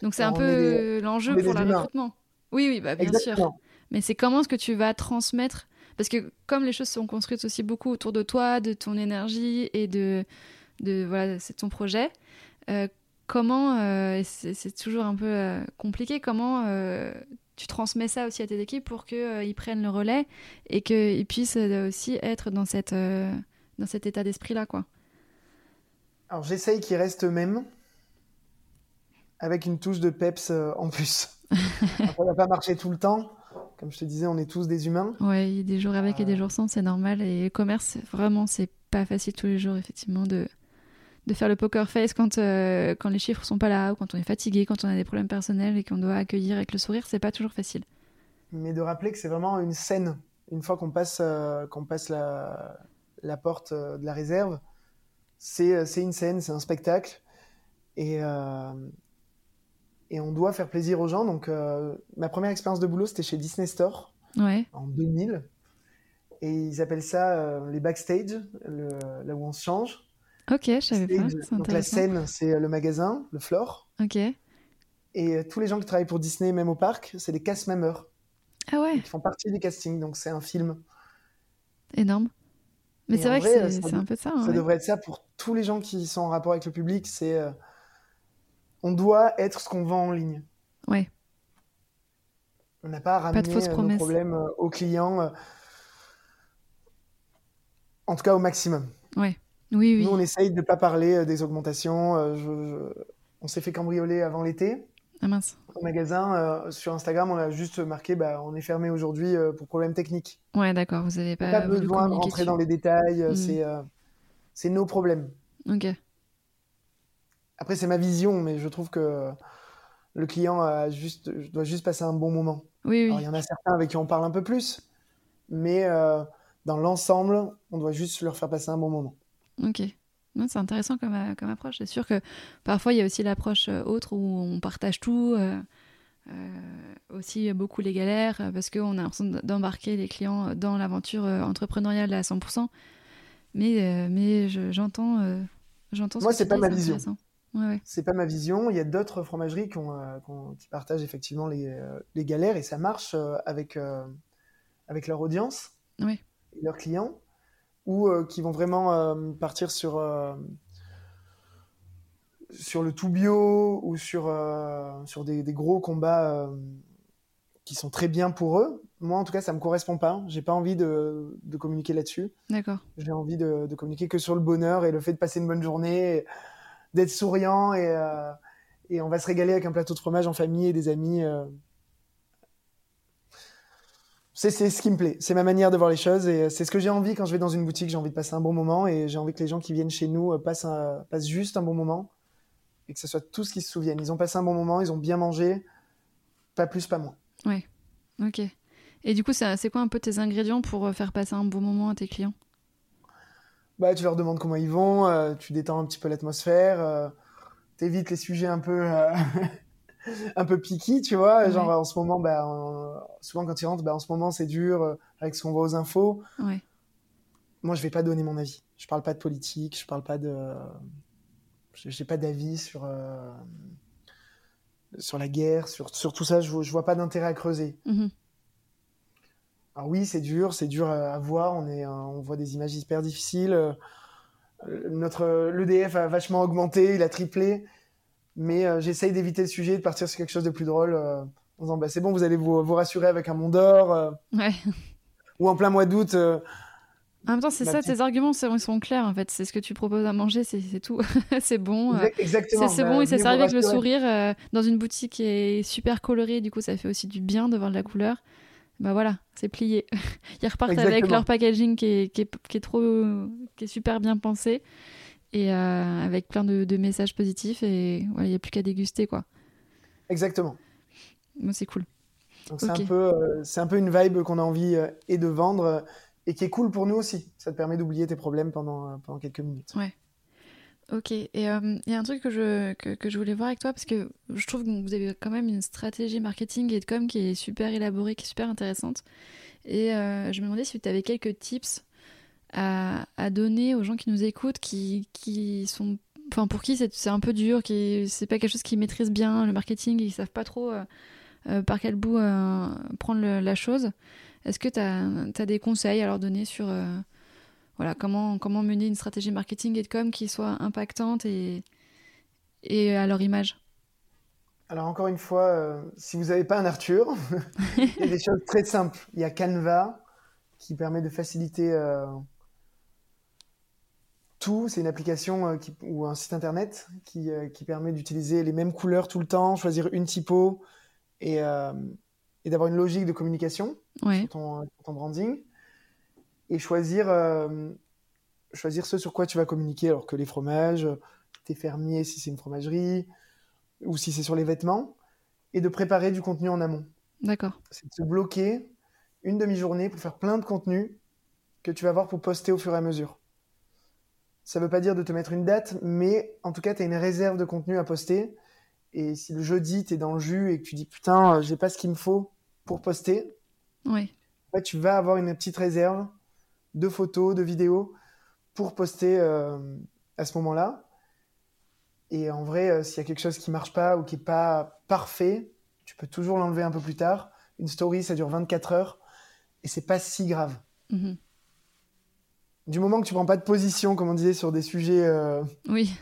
Donc c'est un peu l'enjeu pour le recrutement. Oui, oui, bah, bien sûr. Mais c'est comment est-ce que tu vas transmettre Parce que comme les choses sont construites aussi beaucoup autour de toi, de ton énergie et de, de voilà, c'est ton projet. Euh, comment, euh, c'est toujours un peu compliqué, comment tu transmets ça aussi à tes équipes pour qu'ils euh, prennent le relais et qu'ils puissent euh, aussi être dans, cette, euh, dans cet état d'esprit-là. quoi. Alors j'essaye qu'ils restent eux-mêmes avec une touche de peps en plus. ça va pas marcher tout le temps. Comme je te disais, on est tous des humains. A des jours avec et des jours sans, c'est normal. Et le commerce, vraiment, c'est pas facile tous les jours, effectivement, de, de faire le poker face quand, euh, quand les chiffres sont pas là, ou quand on est fatigué, quand on a des problèmes personnels et qu'on doit accueillir avec le sourire, c'est pas toujours facile. Mais de rappeler que c'est vraiment une scène. Une fois qu'on passe, euh, qu'on passe la, la, porte euh, de la réserve, c'est, une scène, c'est un spectacle. Et, et on doit faire plaisir aux gens. Donc, ma première expérience de boulot, c'était chez Disney Store ouais. en 2000. Et ils appellent ça les backstage, là où on se change. Ok, je savais pas. Donc la scène, c'est euh, le magasin, le floor. Ok. Et euh, tous les gens qui travaillent pour Disney, même au parc, c'est des cast members. Ah ouais. Qui font partie du casting, donc c'est un film. Énorme. Mais c'est vrai, que c'est un peu ça. Ça devrait être ça pour tous les gens qui sont en rapport avec le public. C'est euh, on doit être ce qu'on vend en ligne. Ouais. On n'a pas à ramener nos problèmes aux clients. En tout cas, au maximum. Ouais. Oui, oui. Nous, on essaye de ne pas parler euh, des augmentations. Euh, on s'est fait cambrioler avant l'été. Ah mince. Au magasin, euh, sur Instagram, on a juste marqué bah, on est fermé aujourd'hui pour problème technique. Ouais, d'accord, vous n'avez pas, pas besoin de rentrer dans les détails, hmm. c'est nos problèmes. Ok. Après, c'est ma vision, mais je trouve que le client a juste, doit juste passer un bon moment. Oui, oui. il y en a certains avec qui on parle un peu plus, mais dans l'ensemble, on doit juste leur faire passer un bon moment. Ok. C'est intéressant comme, euh, comme approche. C'est sûr que parfois, il y a aussi l'approche euh, autre où on partage tout, euh, aussi beaucoup les galères, parce qu'on a l'impression d'embarquer les clients dans l'aventure entrepreneuriale à 100%. Mais, mais j'entends j'entends Moi, c'est pas ma vision. Ouais, ouais. C'est pas ma vision. Il y a d'autres fromageries qui, qui, partagent effectivement les, les, galères et ça marche avec, avec leur audience et leurs clients ou euh, qui vont vraiment euh, partir sur, euh, sur le tout bio ou sur, sur des, gros combats qui sont très bien pour eux. Moi, en tout cas, ça me correspond pas. J'ai pas envie de, de communiquer là-dessus. D'accord. J'ai envie de, de, communiquer que sur le bonheur et le fait de passer une bonne journée, d'être souriant et, euh, et on va se régaler avec un plateau de fromage en famille et des amis. Euh. C'est ce qui me plaît. C'est ma manière de voir les choses et c'est ce que j'ai envie quand je vais dans une boutique. J'ai envie de passer un bon moment et j'ai envie que les gens qui viennent chez nous euh, passent, un, passent juste un bon moment et que ce soit tous qui se souviennent. Ils ont passé un bon moment, ils ont bien mangé, pas plus, pas moins. Ouais, ok. Et du coup, c'est quoi un peu tes ingrédients pour euh, faire passer un bon moment à tes clients? Bah, Tu leur demandes comment ils vont, euh, tu détends un petit peu l'atmosphère, euh, tu évites les sujets un peu, un peu piqués, tu vois. Genre, en ce moment, bah, souvent quand ils rentrent, bah, en ce moment, c'est dur avec ce qu'on voit aux infos. Ouais. Moi, je vais pas donner mon avis. Je parle pas de politique, je parle pas de. J'ai pas d'avis sur sur la guerre, sur, sur tout ça, je, je vois pas d'intérêt à creuser. Mhm. Alors oui, c'est dur, c'est dur à, voir, on, est, on voit des images hyper difficiles. Euh, notre l'EDF a vachement augmenté, il a triplé, mais euh, j'essaye d'éviter le sujet, de partir sur quelque chose de plus drôle, euh, en disant bah, c'est bon, vous allez vous, vous rassurer avec un monde d'or. ouais. Ou en plein mois d'août, en même temps, c'est ça, tes arguments ils sont clairs en fait. C'est ce que tu proposes à manger, c'est tout. c'est bon. Euh, exactement. C'est bon bah, et ça servi avec le sourire euh, dans une boutique qui est super colorée. Du coup, ça fait aussi du bien de voir de la couleur. Bah voilà, c'est plié. Ils repartent avec leur packaging qui est, qui, est, qui est, trop, qui est super bien pensé et euh, avec plein de, messages positifs. Et il n'y a plus qu'à déguster quoi. Exactement. Moi, c'est cool. C'est un, peu, c'est un peu une vibe qu'on a envie et de vendre et qui est cool pour nous aussi. Ça te permet d'oublier tes problèmes pendant, euh, pendant quelques minutes. Ouais. Ok, et il euh, y a un truc que je, que, que, je voulais voir avec toi, parce que je trouve que vous avez quand même une stratégie marketing et de com qui est super élaborée, qui est super intéressante. Et euh, je me demandais si tu avais quelques tips à, à, donner aux gens qui nous écoutent, qui, qui sont... Enfin, pour qui c'est un peu dur, qui c'est pas quelque chose qu'ils maîtrisent bien, le marketing, ils savent pas trop par quel bout prendre la chose. Est-ce que tu as, des conseils à leur donner sur euh, voilà, comment, comment mener une stratégie marketing et de com qui soit impactante et, et à leur image? Alors encore une fois, euh, si vous n'avez pas un Arthur, il y a des choses très simples. Il y a Canva qui permet de faciliter euh, tout. C'est une application ou un site internet qui, qui permet d'utiliser les mêmes couleurs tout le temps, choisir une typo et, et d'avoir une logique de communication sur, ton, branding et choisir, euh, choisir ce sur quoi tu vas communiquer, alors que les fromages, tes fermiers si c'est une fromagerie, ou si c'est sur les vêtements, et de préparer du contenu en amont. D'accord. C'est de se bloquer une demi-journée pour faire plein de contenu que tu vas voir pour poster au fur et à mesure. Ça ne veut pas dire de te mettre une date, mais en tout cas, tu as une réserve de contenu à poster. Et si le jeudi, tu es dans le jus et que tu dis putain, j'ai pas ce qu'il me faut pour poster, oui. tu vas avoir une petite réserve de photos, de vidéos pour poster euh, à ce moment-là. Et en vrai, euh, s'il y a quelque chose qui marche pas ou qui est pas parfait, tu peux toujours l'enlever un peu plus tard. Une story, ça dure 24 heures et c'est pas si grave. Mhm. Du moment que tu prends pas de position, comme on disait, sur des sujets euh, oui.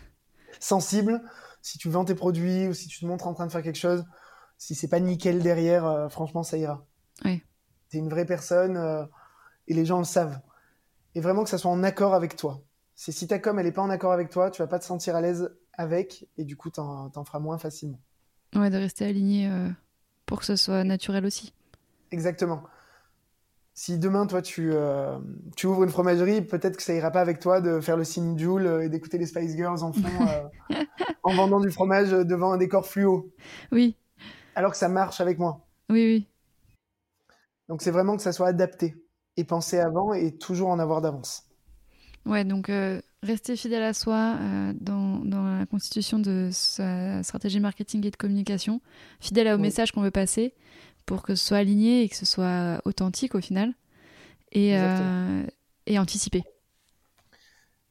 sensibles, si tu vends tes produits ou si tu te montres en train de faire quelque chose, si c'est pas nickel derrière, euh, franchement, ça ira. Oui. es une vraie personne euh, et les gens le savent. Et vraiment que ça soit en accord avec toi. C'est si ta com elle est pas en accord avec toi, tu vas pas te sentir à l'aise avec et du coup t'en, en feras moins facilement. Ouais, de rester aligné pour que ce soit naturel aussi. Exactement. Si demain, toi, tu, tu ouvres une fromagerie, peut-être que ça ira pas avec toi de faire le signe Joule et d'écouter les Spice Girls en fond en vendant du fromage devant un décor fluo. Oui alors que ça marche avec moi. Oui, oui. Donc c'est vraiment que ça soit adapté et penser avant et toujours en avoir d'avance. Ouais, donc euh, rester fidèle à soi euh, dans, la constitution de sa stratégie marketing et de communication, fidèle au message qu'on veut passer pour que ce soit aligné et que ce soit authentique au final et, euh, et anticiper.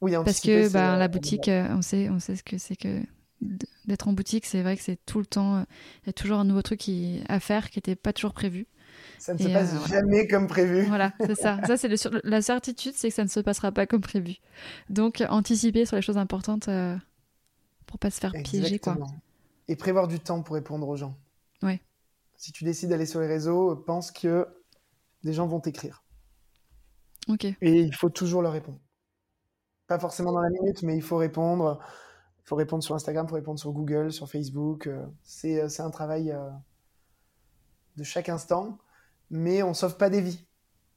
Oui, anticiper. Parce que bah, la boutique, on sait, on sait ce que c'est que d'être en boutique, c'est vrai que c'est tout le temps, il y a toujours un nouveau truc qui, à faire qui n'était pas toujours prévu. Ça ne se passe euh, jamais comme prévu. Voilà, c'est ça. ça c'est la certitude, c'est que ça ne se passera pas comme prévu. Donc, anticiper sur les choses importantes euh, pour pas se faire piéger, quoi. Et prévoir du temps pour répondre aux gens. Ouais. Si tu décides d'aller sur les réseaux, pense que des gens vont t'écrire. Ok. Et il faut toujours leur répondre. Pas forcément dans la minute, mais il faut répondre. Il faut répondre sur Instagram, il faut répondre sur Google, sur Facebook. Euh, c'est c'est un travail euh, de chaque instant, mais on sauve pas des vies.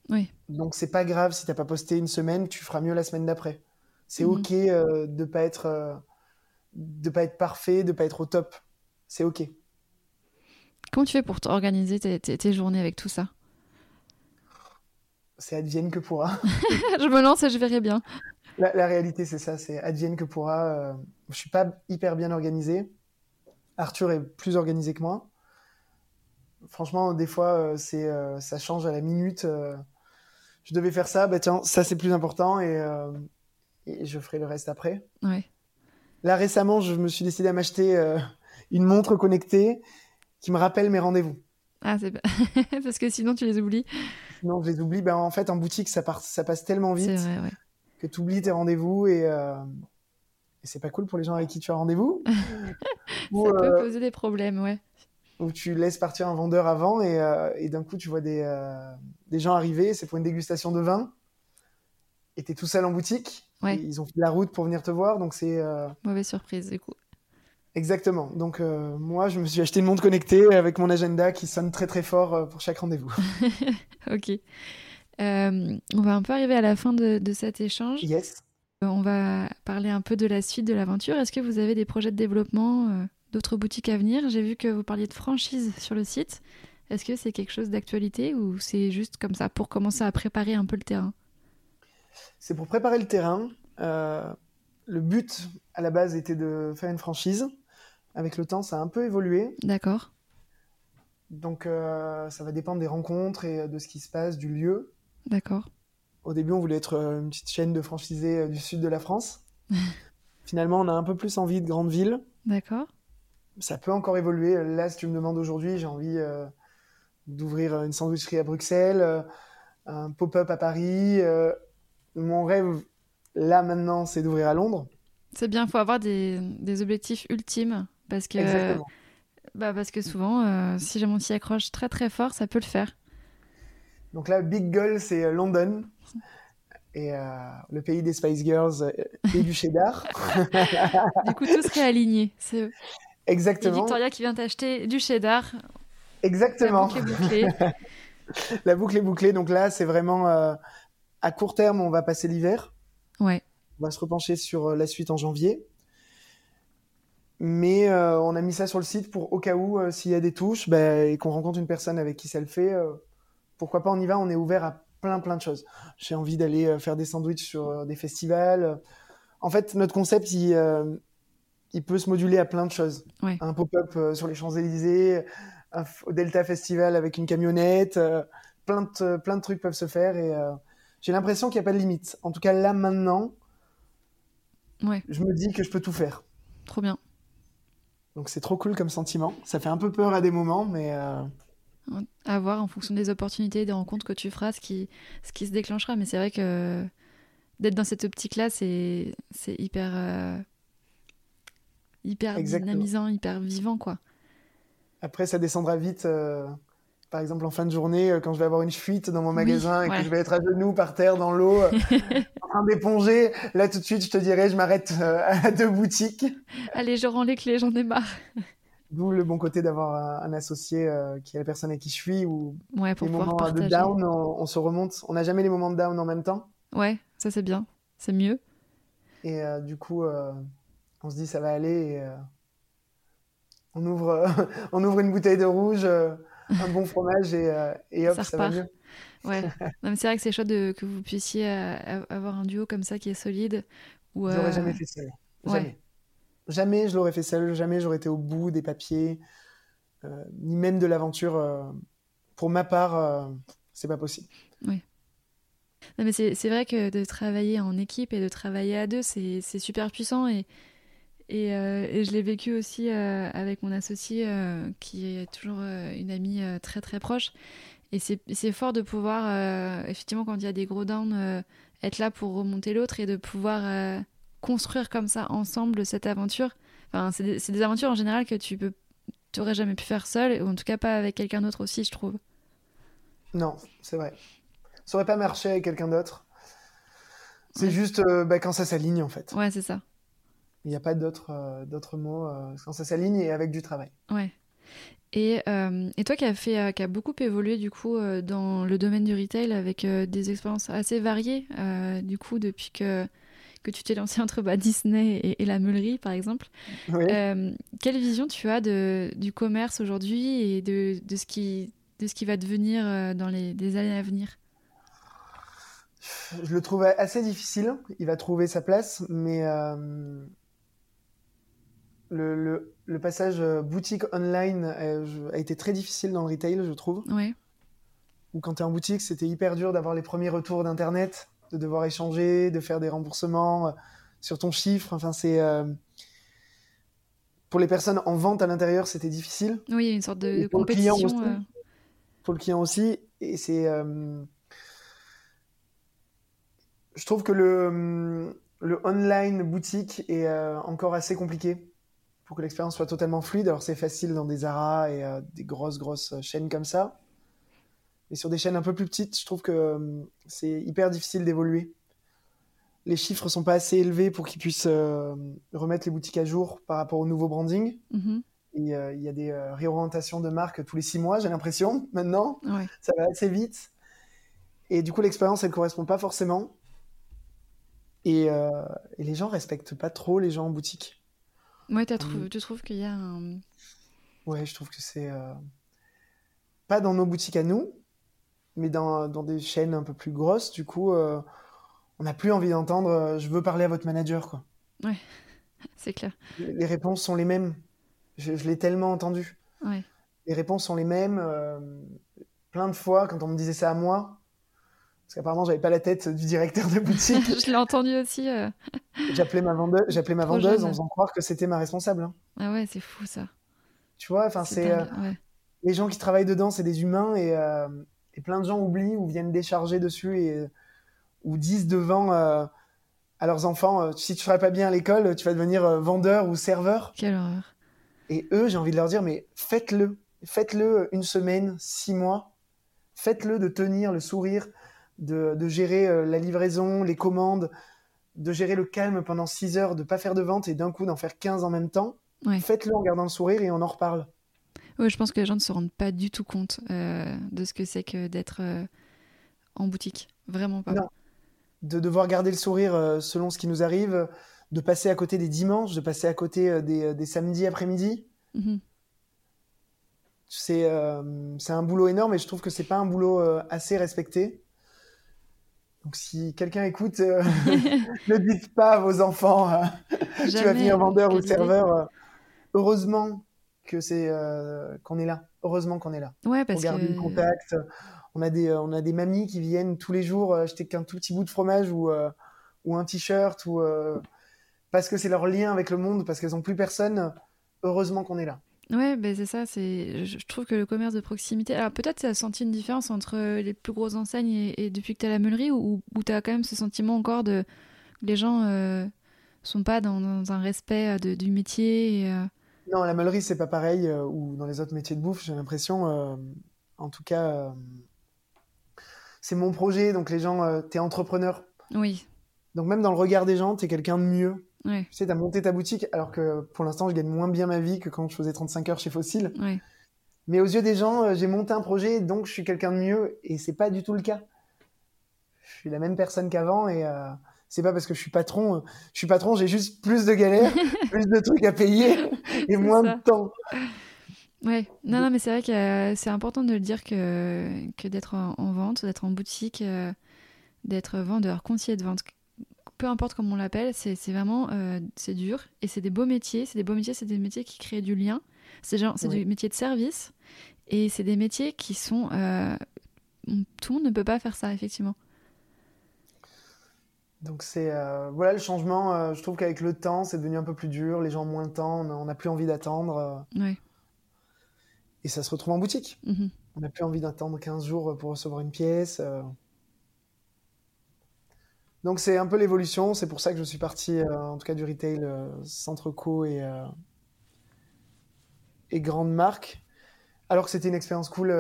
Oui. Donc c'est pas grave si t'as pas posté une semaine, tu feras mieux la semaine d'après. C'est Mhm. ok euh, de pas être euh, de pas être parfait, de pas être au top. C'est ok. Comment tu fais pour organiser tes, tes- tes journées avec tout ça? C'est advienne que pourra. Je me lance et je verrai bien. La, la réalité, c'est ça, c'est advienne que pourra. Euh, je suis pas hyper bien organisé. Arthur est plus organisé que moi. Franchement, des fois, euh, c'est, euh, ça change à la minute. euh, je devais faire ça, bah tiens, ça c'est plus important et, et je ferai le reste après. Ouais. Là, récemment, je me suis décidé à m'acheter une montre connectée qui me rappelle mes rendez-vous. Ah, c'est parce que sinon tu les oublies. Sinon, je les oublie. Ben, en fait, en boutique, ça, part, ça passe tellement vite vrai, ouais. que tu oublies tes rendez-vous et, euh, et c'est pas cool pour les gens avec qui tu as rendez-vous. Ou, Ça peut euh, poser des problèmes, ouais. où tu laisses partir un vendeur avant et, euh, et d'un coup tu vois des, euh, des gens arriver, c'est pour une dégustation de vin et tu es tout seul en boutique. Ouais. Ils ont fait la route pour venir te voir, donc c'est Mauvaise surprise, du coup. Exactement. Donc euh, moi je me suis acheté une montre connectée avec mon agenda qui sonne très très fort euh, pour chaque rendez-vous. Ok. Euh, on va un peu arriver à la fin de, de cet échange. Yes. On va parler un peu de la suite de l'aventure. Est-ce que vous avez des projets de développement, euh, d'autres boutiques à venir? J'ai vu que vous parliez de franchise sur le site. Est-ce que c'est quelque chose d'actualité ou c'est juste comme ça pour commencer à préparer un peu le terrain? C'est pour préparer le terrain. Le but à la base était de faire une franchise. Avec le temps, ça a un peu évolué. D'accord. Donc euh, ça va dépendre des rencontres et euh, de ce qui se passe, du lieu. D'accord. Au début, on voulait être euh, une petite chaîne de franchisés du sud de la France. Finalement, on a un peu plus envie de grandes villes. D'accord. Ça peut encore évoluer. Là, si tu me demandes aujourd'hui, j'ai envie euh, d'ouvrir une sandwicherie à Bruxelles, un pop-up à Paris. euh, mon rêve, là maintenant, c'est d'ouvrir à Londres. C'est bien, il faut avoir des, des objectifs ultimes parce que, Exactement. bah parce que souvent, euh, si on s'y accroche très très fort, ça peut le faire. Donc là, Big Goal, c'est euh, London. Et euh, le pays des Spice Girls euh, et du cheddar. Du coup, tout serait aligné. C'est et Exactement. Victoria qui vient t'acheter du cheddar. La Exactement. boucle est bouclée. La boucle est bouclée. Donc là, c'est vraiment euh, à court terme, on va passer l'hiver. Ouais. On va se repencher sur euh, la suite en janvier. Mais euh, on a mis ça sur le site pour au cas où, euh, s'il y a des touches ben, et qu'on rencontre une personne avec qui ça le fait, euh, pourquoi pas on y va, on est ouvert à plein plein de choses. J'ai envie d'aller faire des sandwichs sur des festivals. En fait, notre concept, il, il peut se moduler à plein de choses. Ouais. Un pop-up sur les Champs-Élysées, un Delta Festival avec une camionnette, plein, de, plein de trucs peuvent se faire et j'ai l'impression qu'il n'y a pas de limite. En tout cas, là maintenant, Ouais, je me dis que je peux tout faire. trop bien. Donc c'est trop cool comme sentiment. Ça fait un peu peur à des moments, mais euh, À voir en fonction des opportunités, des rencontres que tu feras, ce qui, ce qui se déclenchera. Mais c'est vrai que d'être dans cette optique-là, c'est hyper, euh, hyper Exactement. dynamisant, hyper vivant, quoi. après ça descendra vite. euh, par exemple, en fin de journée, euh, quand je vais avoir une fuite dans mon magasin et ouais. que je vais être à genoux par terre dans l'eau, euh, en train d'éponger, là tout de suite, je te dirais, je m'arrête euh, à deux boutiques. Allez, je rends les clés, j'en ai marre. D'où le bon côté d'avoir un, un associé euh, qui est la personne avec qui je suis, ou Ouais, pour les moments de down, on, on se remonte. On n'a jamais les moments de down en même temps. Ouais, ça c'est bien. C'est mieux. Et euh, du coup, on se dit ça va aller. Et, on, ouvre, on ouvre une bouteille de rouge, un bon fromage et, euh, et hop, Ça ça, va mieux. Ouais. non, mais c'est vrai que c'est chouette de- que vous puissiez euh, avoir un duo comme ça qui est solide. Où, Je l'aurais euh, jamais fait seul. ouais. Jamais. Jamais je l'aurais fait seul. Jamais j'aurais été au bout des papiers, ni même de l'aventure. pour ma part, c'est pas possible. Non, mais c'est c'est vrai que de travailler en équipe et de travailler à deux, c'est c'est super puissant. Et, et, euh, et je l'ai vécu aussi euh, avec mon associé, euh, qui est toujours une amie très très proche. Et c'est fort de pouvoir, effectivement, quand il y a des gros downs, être là pour remonter l'autre et de pouvoir construire comme ça ensemble cette aventure. Enfin, c'est des, aventures en général que tu peux jamais pu faire seul, ou en tout cas pas avec quelqu'un d'autre aussi, je trouve. Non, c'est vrai. Ça aurait pas marché avec quelqu'un d'autre. C'est juste bah, quand ça s'aligne, en fait. Ouais, c'est ça. Il n'y a pas d'autres euh, d'autres mots euh, quand ça s'aligne et avec du travail. Ouais. Et, et toi qui as, fait, qui a beaucoup évolué du coup dans le domaine du retail avec des expériences assez variées, du coup depuis que, que tu t'es lancé entre bah, Disney et, la meulerie par exemple, quelle vision tu as de, du commerce aujourd'hui et de, de, ce qui, de ce qui va devenir dans les, les années à venir? Je le trouve assez difficile. Il va trouver sa place, mais euh, le, le, passage euh, boutique online a, été très difficile dans le retail, je trouve. Oui. Ou quand tu es en boutique, c'était hyper dur d'avoir les premiers retours d'internet, de devoir échanger, de faire des remboursements euh, sur ton chiffre. Enfin, c'est pour les personnes en vente à l'intérieur, c'était difficile. Oui, il y a une sorte de, compétition. Pour le client aussi, et c'est je trouve que le, le online boutique est euh, encore assez compliqué pour que l'expérience soit totalement fluide. Alors c'est facile dans des Zara et euh, des grosses grosses chaînes comme ça. Mais sur des chaînes un peu plus petites, je trouve que euh, c'est hyper difficile d'évoluer. Les chiffres sont pas assez élevés pour qu'ils puissent remettre les boutiques à jour par rapport au nouveau branding. Mm-hmm. Et il y a des réorientations de marques tous les six mois, j'ai l'impression, maintenant. Ça va assez vite. Et du coup, l'expérience, elle correspond pas forcément. Euh, et, les gens respectent pas trop les gens en boutique. Ouais, trouvé, tu trouves qu'il y a un. Ouais, je trouve que c'est. Euh, pas dans nos boutiques à nous, mais dans, dans des chaînes un peu plus grosses, du coup, euh, on n'a plus envie d'entendre je veux parler à votre manager, quoi. Ouais, c'est clair. Les réponses sont les mêmes. Je, je l'ai tellement entendu. Ouais. Les réponses sont les mêmes. plein de fois, quand on me disait ça à moi, parce qu'apparemment, j'avais pas la tête du directeur de boutique. je l'ai entendu aussi. Euh. J'appelais ma vendeuse, j'appelais ma vendeuse en faisant croire que c'était ma responsable. Hein. Ah ouais, c'est fou ça. Tu vois, enfin c'est euh, les gens qui travaillent dedans, c'est des humains et, euh, et, plein de gens oublient ou viennent décharger dessus et ou disent devant à leurs enfants si tu ferais pas bien à l'école, tu vas devenir vendeur ou serveur. Quelle horreur. Et eux, j'ai envie de leur dire mais faites-le, faites-le une semaine, six mois, faites-le de tenir le sourire de, gérer euh, la livraison, les commandes, de gérer le calme pendant 6 heures, de pas faire de vente et d'un coup d'en faire 15 en même temps. Faites-le en gardant le sourire et on en reparle. Oui, je pense que les gens ne se rendent pas du tout compte euh, de ce que c'est que d'être euh, en boutique. Vraiment pas. Non. De devoir garder le sourire selon ce qui nous arrive, de passer à côté des dimanches, de passer à côté des, samedis après-midi. Mm-hmm. C'est un boulot énorme et je trouve que c'est pas un boulot assez respecté. Donc si quelqu'un écoute, euh, ne dites pas à vos enfants, euh, tu vas venir vendeur ou serveur. Euh, heureusement que c'est qu'on est là. Heureusement qu'on est là. Ouais, parce Pour garder le contact. On a des on a des mamies qui viennent tous les jours acheter qu'un tout petit bout de fromage ou ou un t-shirt ou parce que c'est leur lien avec le monde, parce qu'elles ont plus personne. Heureusement qu'on est là. Ouais, ben c'est ça. C'est, je trouve que le commerce de proximité. Alors peut-être tu as senti une différence entre les plus grosses enseignes et, depuis que tu as la meulerie, ou, tu as quand même ce sentiment encore de les gens euh, sont pas dans, un respect euh, du métier. Euh. Non, la meulerie c'est pas pareil ou dans les autres métiers de bouffe. J'ai l'impression, en tout cas, c'est mon projet. Donc les gens, tu es entrepreneur. Oui. Donc même dans le regard des gens, tu es quelqu'un de mieux. Tu sais, tu as monté ta boutique, alors que pour l'instant, je gagne moins bien ma vie que quand je faisais 35 heures chez Fossil. Mais aux yeux des gens, euh, j'ai monté un projet, donc je suis quelqu'un de mieux, et c'est pas du tout le cas. Je suis la même personne qu'avant, et euh, c'est pas parce que je suis patron. Euh, je suis patron, j'ai juste plus de galères, plus de trucs à payer, et moins de temps. Ouais, non, non, mais c'est vrai que c'est important de le dire que, que d'être en, vente, d'être en boutique, d'être vendeur, conseiller de vente, peu importe comment on l'appelle, c'est vraiment euh, c'est dur et c'est des beaux métiers. C'est des beaux métiers, c'est des métiers qui créent du lien. C'est genre c'est des métiers de service et c'est des métiers qui sont euh, tout le monde ne peut pas faire ça effectivement. Donc c'est euh, voilà le changement. je trouve qu'avec le temps, c'est devenu un peu plus dur. Les gens ont moins de temps, on n'a plus envie d'attendre. Et ça se retrouve en boutique. Mm-hmm. On n'a plus envie d'attendre 15 jours pour recevoir une pièce. Donc c'est un peu l'évolution, c'est pour ça que je suis parti, euh, en tout cas du retail, euh, centre co et, euh, et grandes marques. Alors que c'était une expérience cool,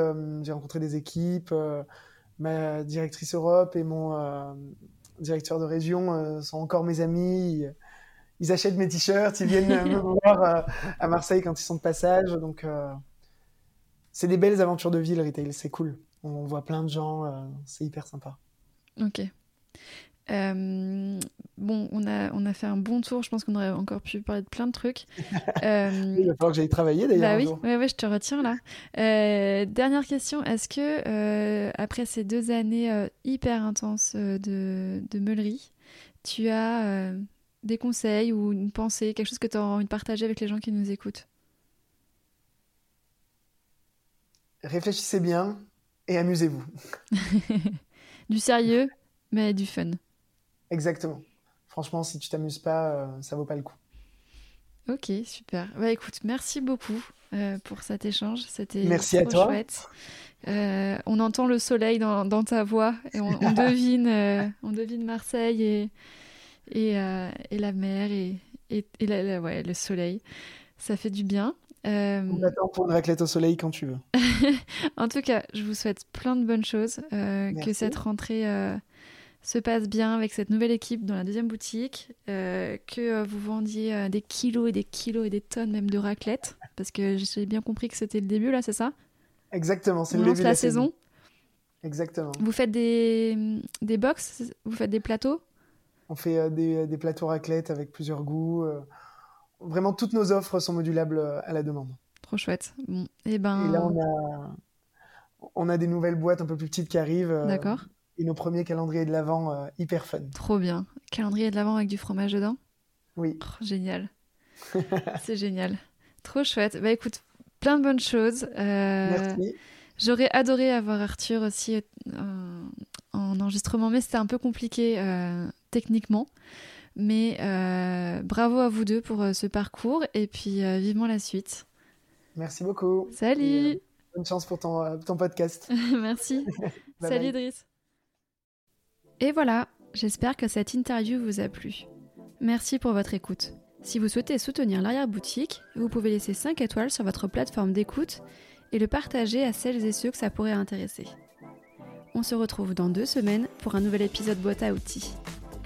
j'ai rencontré des équipes, ma directrice Europe et mon directeur de région sont encore mes amis. Ils, achètent mes t-shirts, ils viennent me voir à Marseille quand ils sont de passage. Donc, c'est des belles aventures de vie, le retail, c'est cool. On voit plein de gens, euh, c'est hyper sympa. Ok. Euh, bon, on a, on a fait un bon tour. Je pense qu'on aurait encore pu parler de plein de trucs. Euh, il va falloir que j'aille travailler d'ailleurs. Bah oui, ouais, je te retiens là. dernière question est-ce que après ces deux années hyper intenses de, de meulerie, tu as des conseils ou une pensée, quelque chose que tu as envie de partager avec les gens qui nous écoutent? Réfléchissez bien et amusez-vous. du sérieux, mais du fun. Exactement. Franchement, si tu t'amuses pas, euh, ça vaut pas le coup. Ok, super. Bah écoute, merci beaucoup euh, pour cet échange. C'était merci à toi. chouette. Euh, on entend le soleil dans, ta voix et on, devine, on devine Marseille et, et, la mer et, et, ouais, le soleil. Ça fait du bien. On attend pour une raclette au soleil quand tu veux. en tout cas, je vous souhaite plein de bonnes choses. Que cette rentrée se passe bien avec cette nouvelle équipe dans la deuxième boutique. Euh, que vous vendiez des kilos et des kilos et des tonnes même de raclette. Parce que j'ai bien compris que c'était le début, là, c'est ça? Exactement, c'est le début de la, saison. Exactement. Vous faites des, des box Vous faites des plateaux? On fait des, des, plateaux raclette avec plusieurs goûts vraiment toutes nos offres sont modulables euh, à la demande. Trop chouette. Bon, et eh ben. Et là, on a, on a des nouvelles boîtes un peu plus petites qui arrivent. Euh, D'accord. Et nos premiers calendriers de l'Avent euh, hyper fun. Trop bien. Calendrier de l'Avent avec du fromage dedans Oui. Oh, génial. C'est génial. Trop chouette. Bah écoute, plein de bonnes choses. Merci. J'aurais adoré avoir Arthur aussi en enregistrement, mais c'était un peu compliqué techniquement. Mais euh, bravo à vous deux pour euh, ce parcours et puis euh, vivement la suite. Merci beaucoup. Salut. bonne chance pour ton, ton podcast. Merci. Salut Driss. Et voilà, j'espère que cette interview vous a plu. Merci pour votre écoute. Si vous souhaitez soutenir l'arrière-boutique, vous pouvez laisser 5 étoiles sur votre plateforme d'écoute et le partager à celles et ceux que ça pourrait intéresser. On se retrouve dans deux semaines pour un nouvel épisode boîte à outils.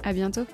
À bientôt!